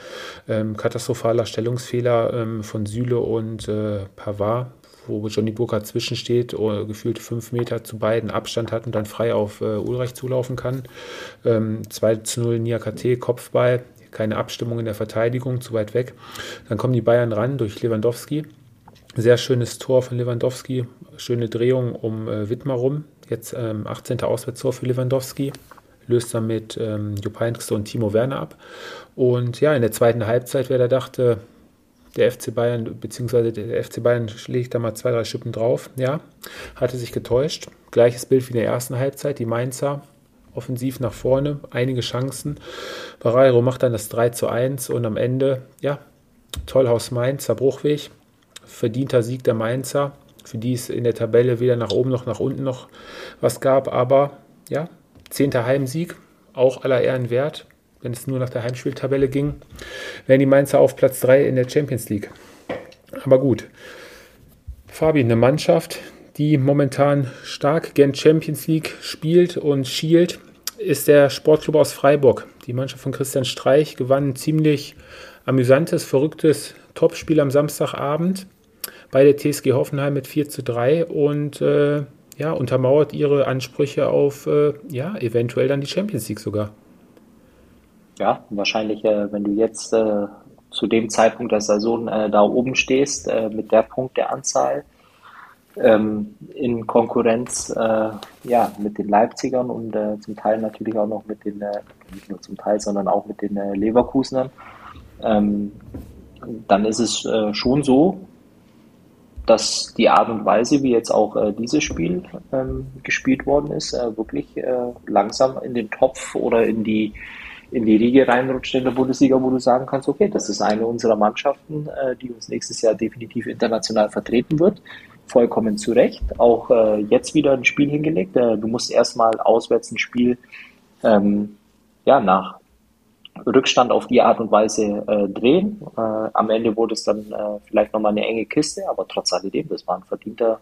Ähm, katastrophaler Stellungsfehler ähm, von Süle und äh, Pavard wo Johnny Burkhardt zwischensteht, oh, gefühlt fünf Meter zu beiden Abstand hat und dann frei auf äh, Ulreich zulaufen kann. Ähm, 2 zu 0 Niakate, Kopfball keine Abstimmung in der Verteidigung, zu weit weg. Dann kommen die Bayern ran durch Lewandowski. Sehr schönes Tor von Lewandowski, schöne Drehung um äh, Wittmer rum. Jetzt ähm, 18. Auswärtstor für Lewandowski. Löst damit ähm, Jupp Heynckes und Timo Werner ab. Und ja, in der zweiten Halbzeit, wer da dachte, der FC Bayern, beziehungsweise der FC Bayern schlägt da mal zwei, drei Schippen drauf, ja, hatte sich getäuscht. Gleiches Bild wie in der ersten Halbzeit. Die Mainzer offensiv nach vorne, einige Chancen. Barreiro macht dann das 3 zu 1 und am Ende, ja, Tollhaus Mainzer Bruchweg, verdienter Sieg der Mainzer, für die es in der Tabelle weder nach oben noch nach unten noch was gab, aber ja, zehnter Heimsieg, auch aller Ehren wert, wenn es nur nach der Heimspieltabelle ging, wären die Mainzer auf Platz 3 in der Champions League. Aber gut, Fabi, eine Mannschaft, die momentan stark gern Champions League spielt und schielt, ist der Sportclub aus Freiburg. Die Mannschaft von Christian Streich gewann ein ziemlich amüsantes, verrücktes Topspiel am Samstagabend bei der TSG Hoffenheim mit 4 zu 3 und äh, ja, untermauert ihre Ansprüche auf äh, ja, eventuell dann die Champions League sogar. Ja, wahrscheinlich, äh, wenn du jetzt äh, zu dem Zeitpunkt der Saison äh, da oben stehst, äh, mit der Punkteanzahl, ähm, in Konkurrenz äh, ja, mit den Leipzigern und äh, zum Teil natürlich auch noch mit den, äh, nicht nur zum Teil, sondern auch mit den äh, Leverkusenern, ähm, dann ist es äh, schon so, dass die Art und Weise, wie jetzt auch äh, dieses Spiel ähm, gespielt worden ist, wirklich langsam in den Topf oder in die in die Riege reinrutscht in der Bundesliga, wo du sagen kannst, okay, das ist eine unserer Mannschaften, die uns nächstes Jahr definitiv international vertreten wird vollkommen zu Recht. Auch äh, jetzt wieder ein Spiel hingelegt. Äh, du musst erstmal auswärts ein Spiel ähm, ja, nach Rückstand auf die Art und Weise äh, drehen. Äh, am Ende wurde es dann äh, vielleicht nochmal eine enge Kiste, aber trotz alledem, das war ein verdienter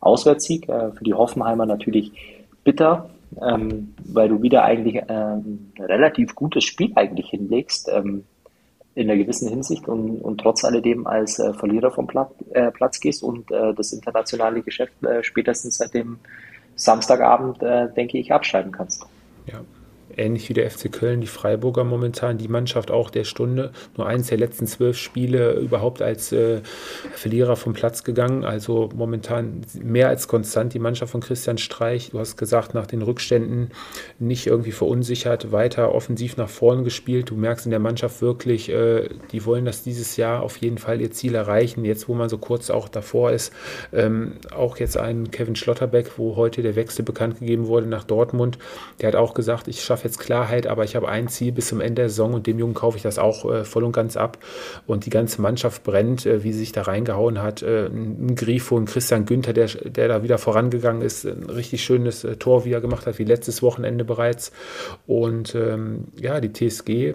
Auswärtssieg. Äh, für die Hoffenheimer natürlich bitter, ähm, weil du wieder eigentlich ähm, ein relativ gutes Spiel eigentlich hinlegst. Ähm, in einer gewissen Hinsicht und, und trotz alledem als äh, Verlierer vom Platz, äh, Platz gehst und äh, das internationale Geschäft äh, spätestens seit dem Samstagabend, äh, denke ich, abschreiben kannst. Ja, ähnlich wie der FC Köln, die Freiburger momentan, die Mannschaft auch der Stunde, nur eins der letzten zwölf Spiele überhaupt als äh, Verlierer vom Platz gegangen. Also momentan mehr als konstant die Mannschaft von Christian Streich. Du hast gesagt, nach den Rückständen nicht irgendwie verunsichert, weiter offensiv nach vorne gespielt. Du merkst in der Mannschaft wirklich, äh, die wollen das dieses Jahr auf jeden Fall ihr Ziel erreichen. Jetzt, wo man so kurz auch davor ist, ähm, auch jetzt ein Kevin Schlotterbeck, wo heute der Wechsel bekannt gegeben wurde nach Dortmund, der hat auch gesagt, ich schaffe jetzt Klarheit, aber ich habe ein Ziel bis zum Ende der Saison und dem Jungen kaufe ich das auch äh, voll und ganz ab. Und die ganze Mannschaft brennt, äh, wie sie sich da reingehauen hat. Äh, ein Grifo, ein Christian Günther, der, der da wieder vorangegangen ist, ein richtig schönes äh, Tor wieder gemacht hat, wie letztes Wochenende bereits. Und ähm, ja, die TSG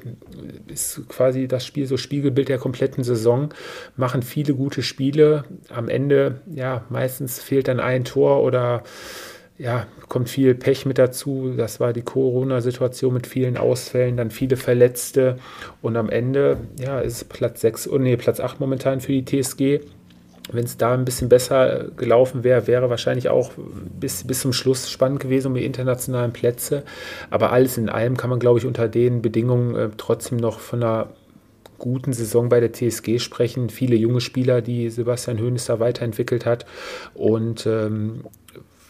ist quasi das Spiel, so Spiegelbild der kompletten Saison, machen viele gute Spiele. Am Ende, ja, meistens fehlt dann ein Tor oder ja, kommt viel Pech mit dazu. Das war die Corona-Situation mit vielen Ausfällen, dann viele Verletzte. Und am Ende, ja, ist Platz 6, oh nee, Platz 8 momentan für die TSG. Wenn es da ein bisschen besser gelaufen wäre, wäre wahrscheinlich auch bis, bis zum Schluss spannend gewesen um die internationalen Plätze. Aber alles in allem kann man, glaube ich, unter den Bedingungen äh, trotzdem noch von einer guten Saison bei der TSG sprechen. Viele junge Spieler, die Sebastian Hoeneß da weiterentwickelt hat. Und ähm,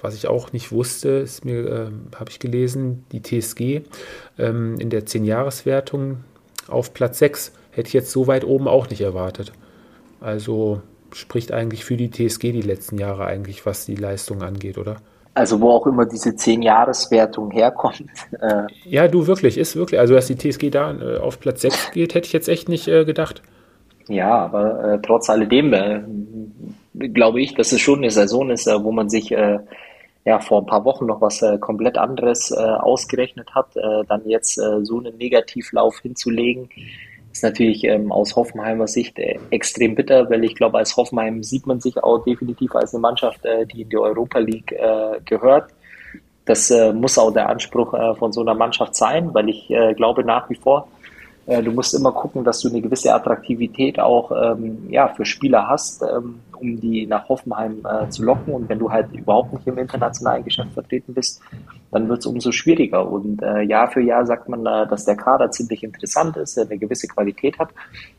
was ich auch nicht wusste, ist mir, äh, habe ich gelesen, die TSG ähm, in der 10-Jahres-Wertung auf Platz 6 hätte ich jetzt so weit oben auch nicht erwartet. Also spricht eigentlich für die TSG die letzten Jahre eigentlich, was die Leistung angeht, oder? Also wo auch immer diese 10-Jahres-Wertung herkommt. [LAUGHS] Äh ja, du wirklich, ist wirklich. Also dass die TSG da äh, auf Platz 6 geht, hätte ich jetzt echt nicht äh, gedacht. Ja, aber äh, trotz alledem äh, glaube ich, dass es schon eine Saison ist, äh, wo man sich ja vor ein paar Wochen noch was äh, komplett anderes äh, ausgerechnet hat, äh, dann jetzt äh, so einen Negativlauf hinzulegen, ist natürlich ähm, aus Hoffenheimer Sicht äh, extrem bitter, weil ich glaube, als Hoffenheim sieht man sich auch definitiv als eine Mannschaft, äh, die in die Europa League gehört. Das muss auch der Anspruch von so einer Mannschaft sein, weil ich glaube nach wie vor, du musst immer gucken, dass du eine gewisse Attraktivität auch ähm, ja, für Spieler hast, ähm, um die nach Hoffenheim äh, zu locken. Und wenn du halt überhaupt nicht im internationalen Geschäft vertreten bist, dann wird es umso schwieriger. Und äh, Jahr für Jahr sagt man, äh, dass der Kader ziemlich interessant ist, eine gewisse Qualität hat,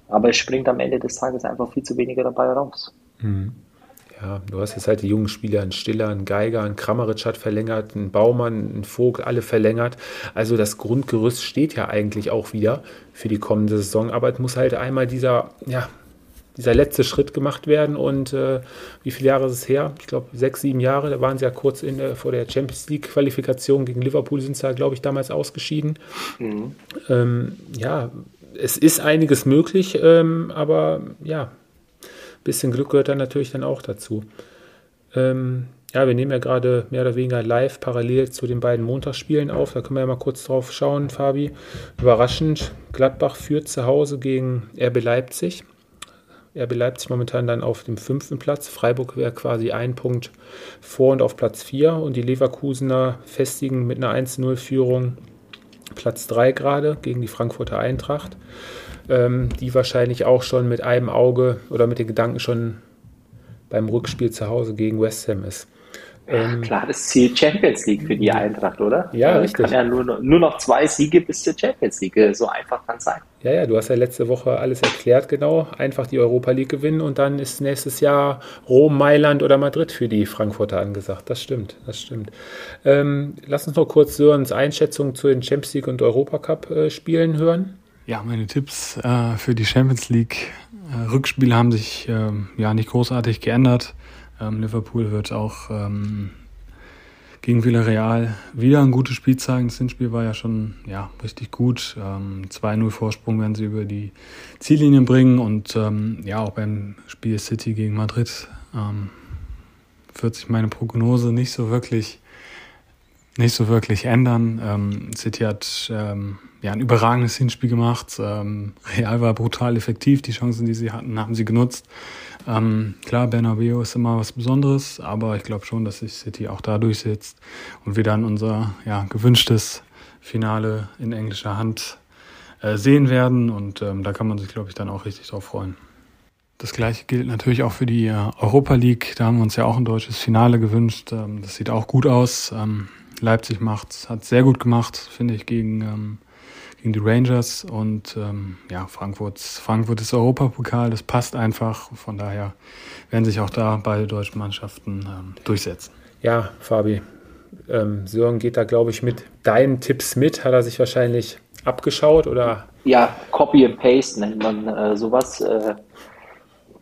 aber es springt am Ende des Tages einfach viel zu weniger dabei raus. Mhm. Ja, du hast jetzt halt die jungen Spieler, ein Stiller, ein Geiger, ein Kramaric hat verlängert, ein Baumann, ein Vogt, alle verlängert. Also das Grundgerüst steht ja eigentlich auch wieder für die kommende Saison, aber es muss halt einmal dieser, ja, dieser letzte Schritt gemacht werden. Und äh, wie viele Jahre ist es her? Ich glaube, sechs, sieben Jahre. Da waren sie ja kurz in, äh, vor der Champions League-Qualifikation gegen Liverpool, sind sie ja, glaube ich, damals ausgeschieden. Mhm. Ähm, ja, es ist einiges möglich, ähm, aber ja, bisschen Glück gehört dann natürlich dann auch dazu. Ähm, ja, wir nehmen ja gerade mehr oder weniger live parallel zu den beiden Montagsspielen auf. Da können wir ja mal kurz drauf schauen, Fabi. Überraschend, Gladbach führt zu Hause gegen RB Leipzig RB Leipzig momentan dann auf dem fünften Platz. Freiburg wäre quasi ein Punkt vor und auf Platz 4. Und die Leverkusener festigen mit einer 1-0-Führung Platz 3 gerade gegen die Frankfurter Eintracht, ähm, die wahrscheinlich auch schon mit einem Auge oder mit den Gedanken schon beim Rückspiel zu Hause gegen West Ham ist. Ähm, Klar, das Ziel Champions League für die Eintracht, oder? Ja, äh, richtig. Kann ja nur, nur noch zwei Siege bis zur Champions League. So einfach kann es sein. Ja, ja, du hast ja letzte Woche alles erklärt, genau. Einfach die Europa League gewinnen und dann ist nächstes Jahr Rom, Mailand oder Madrid für die Frankfurter angesagt. Das stimmt, das stimmt. Ähm, lass uns noch kurz Sörens Einschätzung zu den Champions League und Europacup-Spielen äh, hören. Ja, meine Tipps äh, für die Champions League äh, Rückspiele haben sich ähm, ja nicht großartig geändert. Ähm, Liverpool wird auch ähm, gegen Villarreal wieder ein gutes Spiel zeigen. Das Hinspiel war ja schon ja, richtig gut. Ähm, 2-0 Vorsprung werden sie über die Ziellinien bringen und ähm, ja, auch beim Spiel City gegen Madrid ähm, wird sich meine Prognose nicht so wirklich nicht so wirklich ändern. Ähm, City hat ähm, ja ein überragendes Hinspiel gemacht. Ähm, Real war brutal effektiv. Die Chancen, die sie hatten, haben sie genutzt. Ähm, klar, Bernabeu ist immer was Besonderes, aber ich glaube schon, dass sich City auch da durchsetzt und wir dann unser ja, gewünschtes Finale in englischer Hand äh, sehen werden. Und ähm, da kann man sich, glaube ich, dann auch richtig drauf freuen. Das gleiche gilt natürlich auch für die äh, Europa League. Da haben wir uns ja auch ein deutsches Finale gewünscht. Ähm, das sieht auch gut aus. Ähm, Leipzig macht, hat sehr gut gemacht, finde ich, gegen, ähm, gegen die Rangers. Und ähm, ja, Frankfurt, Frankfurt ist Europapokal, das passt einfach. Von daher werden sich auch da beide deutschen Mannschaften ähm, durchsetzen. Ja, Fabi, ähm, Sören geht da, glaube ich, mit deinen Tipps mit. Hat er sich wahrscheinlich abgeschaut oder? Ja, Copy and Paste nennt man äh, sowas. Äh,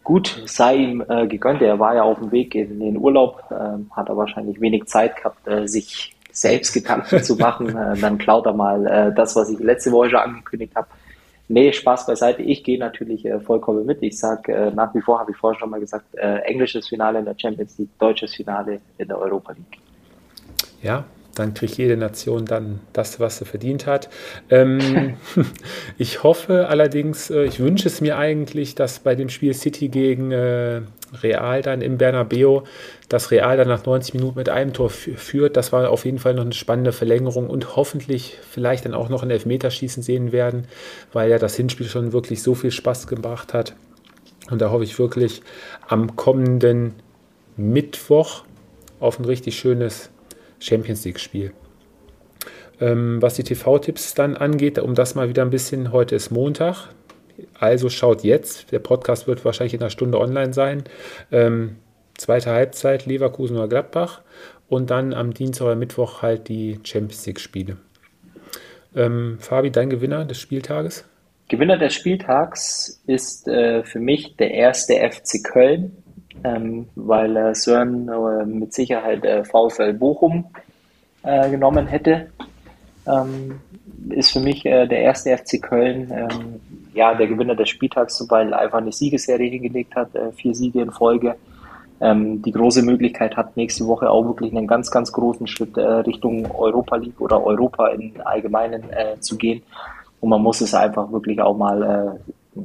gut, sei ihm äh, gegönnt. Er war ja auf dem Weg in den Urlaub, ähm, hat er wahrscheinlich wenig Zeit gehabt, äh, sich selbst Gedanken zu machen. [LAUGHS] Äh, dann klaut er mal äh, das, was ich letzte Woche schon angekündigt habe. Nee, Spaß beiseite. Ich gehe natürlich äh, vollkommen mit. Ich sage äh, nach wie vor, habe ich vorhin schon mal gesagt, äh, englisches Finale in der Champions League, deutsches Finale in der Europa League. Ja, dann kriegt jede Nation dann das, was sie verdient hat. Ähm, [LAUGHS] ich hoffe allerdings, äh, ich wünsche es mir eigentlich, dass bei dem Spiel City gegen äh, Real dann im Bernabeu, dass Real dann nach 90 Minuten mit einem Tor führt. Das war auf jeden Fall noch eine spannende Verlängerung und hoffentlich vielleicht dann auch noch ein Elfmeterschießen sehen werden, weil ja das Hinspiel schon wirklich so viel Spaß gebracht hat. Und da hoffe ich wirklich am kommenden Mittwoch auf ein richtig schönes Champions League-Spiel. Ähm, was die TV-Tipps dann angeht, um das mal wieder ein bisschen, heute ist Montag, also schaut jetzt, der Podcast wird wahrscheinlich in einer Stunde online sein. Ähm, zweite Halbzeit Leverkusen oder Gladbach und dann am Dienstag oder Mittwoch halt die Champions League-Spiele. Ähm, Fabi, dein Gewinner des Spieltages? Gewinner des Spieltags ist äh, für mich der erste FC Köln, ähm, weil äh, Sören äh, mit Sicherheit äh, VfL Bochum äh, genommen hätte. Ähm, ist für mich äh, der erste FC Köln ähm, ja der Gewinner des Spieltags, weil einfach eine Siegesserie hingelegt hat, äh, vier Siege in Folge. Ähm, die große Möglichkeit hat nächste Woche auch wirklich einen ganz, ganz großen Schritt Richtung Europa League oder Europa im Allgemeinen zu gehen. Und man muss es einfach wirklich auch mal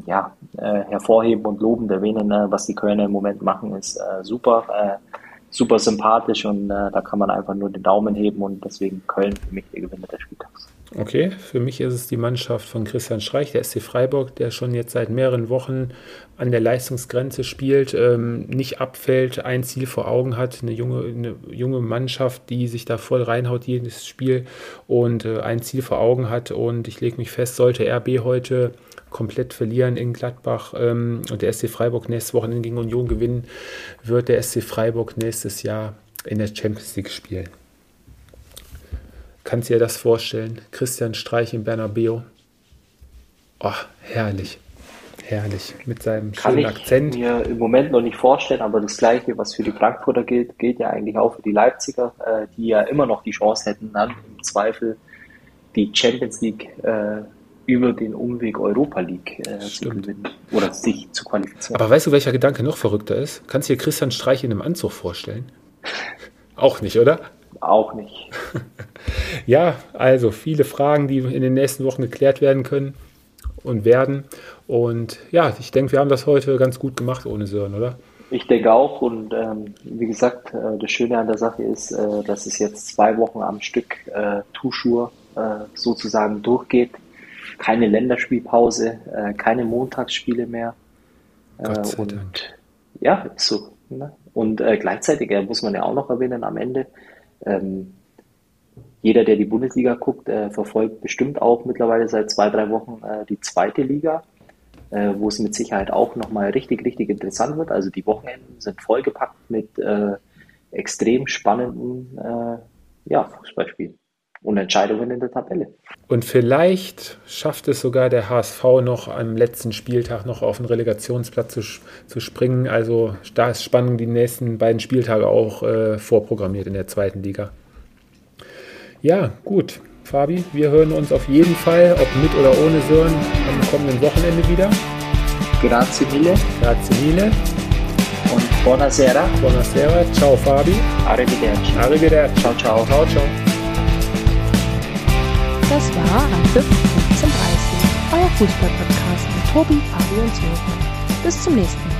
ja, äh, hervorheben und lobend erwähnen, äh, was die Kölner im Moment machen, ist äh, super, äh, super sympathisch und da kann man einfach nur den Daumen heben und deswegen Köln für mich der Gewinner des Spieltags. Okay, für mich ist es die Mannschaft von Christian Streich, der SC Freiburg, der schon jetzt seit mehreren Wochen an der Leistungsgrenze spielt, ähm, nicht abfällt, ein Ziel vor Augen hat, eine junge, eine junge Mannschaft, die sich da voll reinhaut, jedes Spiel und äh, ein Ziel vor Augen hat. Und ich lege mich fest, sollte RB heute komplett verlieren in Gladbach ähm, und der SC Freiburg nächstes Wochenende gegen Union gewinnen, wird der SC Freiburg nächstes Jahr in der Champions League spielen. Kannst du dir das vorstellen? Christian Streich in Bernabeu. Oh, herrlich. Herrlich. Mit seinem Kann schönen Akzent. Kann ich mir im Moment noch nicht vorstellen, aber das Gleiche, was für die Frankfurter gilt, gilt ja eigentlich auch für die Leipziger, äh, die ja immer noch die Chance hätten, dann im Zweifel die Champions League äh, über den Umweg Europa League äh, zu gewinnen oder sich zu qualifizieren. Aber weißt du, welcher Gedanke noch verrückter ist? Kannst du dir Christian Streich in einem Anzug vorstellen? [LAUGHS] auch nicht, oder? Auch nicht. [LAUGHS] ja, also viele Fragen, die in den nächsten Wochen geklärt werden können. und werden. Und ja, ich denke, wir haben das heute ganz gut gemacht ohne Sören, oder? Ich denke auch. Und ähm, wie gesagt, äh, das Schöne an der Sache ist, äh, dass es jetzt zwei Wochen am Stück äh, Tuschur äh, sozusagen durchgeht. Keine Länderspielpause, äh, keine Montagsspiele mehr. Gott sei und Dank. ja, so. Ne? Und äh, gleichzeitig äh, muss man ja auch noch erwähnen am Ende, ähm, jeder, der die Bundesliga guckt, äh, verfolgt bestimmt auch mittlerweile seit zwei, drei Wochen äh, die zweite Liga, äh, wo es mit Sicherheit auch nochmal richtig, richtig interessant wird. Also die Wochenenden sind vollgepackt mit äh, extrem spannenden äh, ja, Fußballspielen und Entscheidungen in der Tabelle. Und vielleicht schafft es sogar der HSV noch am letzten Spieltag noch auf den Relegationsplatz zu, zu springen. Also da ist Spannung die nächsten beiden Spieltage auch äh, vorprogrammiert in der zweiten Liga. Ja, gut. Fabi, wir hören uns auf jeden Fall, ob mit oder ohne Sören, am kommenden Wochenende wieder. Grazie mille Grazie mille. und buonasera. Buonasera. Ciao Fabi. Arrivederci. Arrivederci. Ciao, ciao. Ciao, ciao. Das war Anpfiff 1530, euer Fußballpodcast mit Tobi, Fabi und Sören. Bis zum nächsten Mal.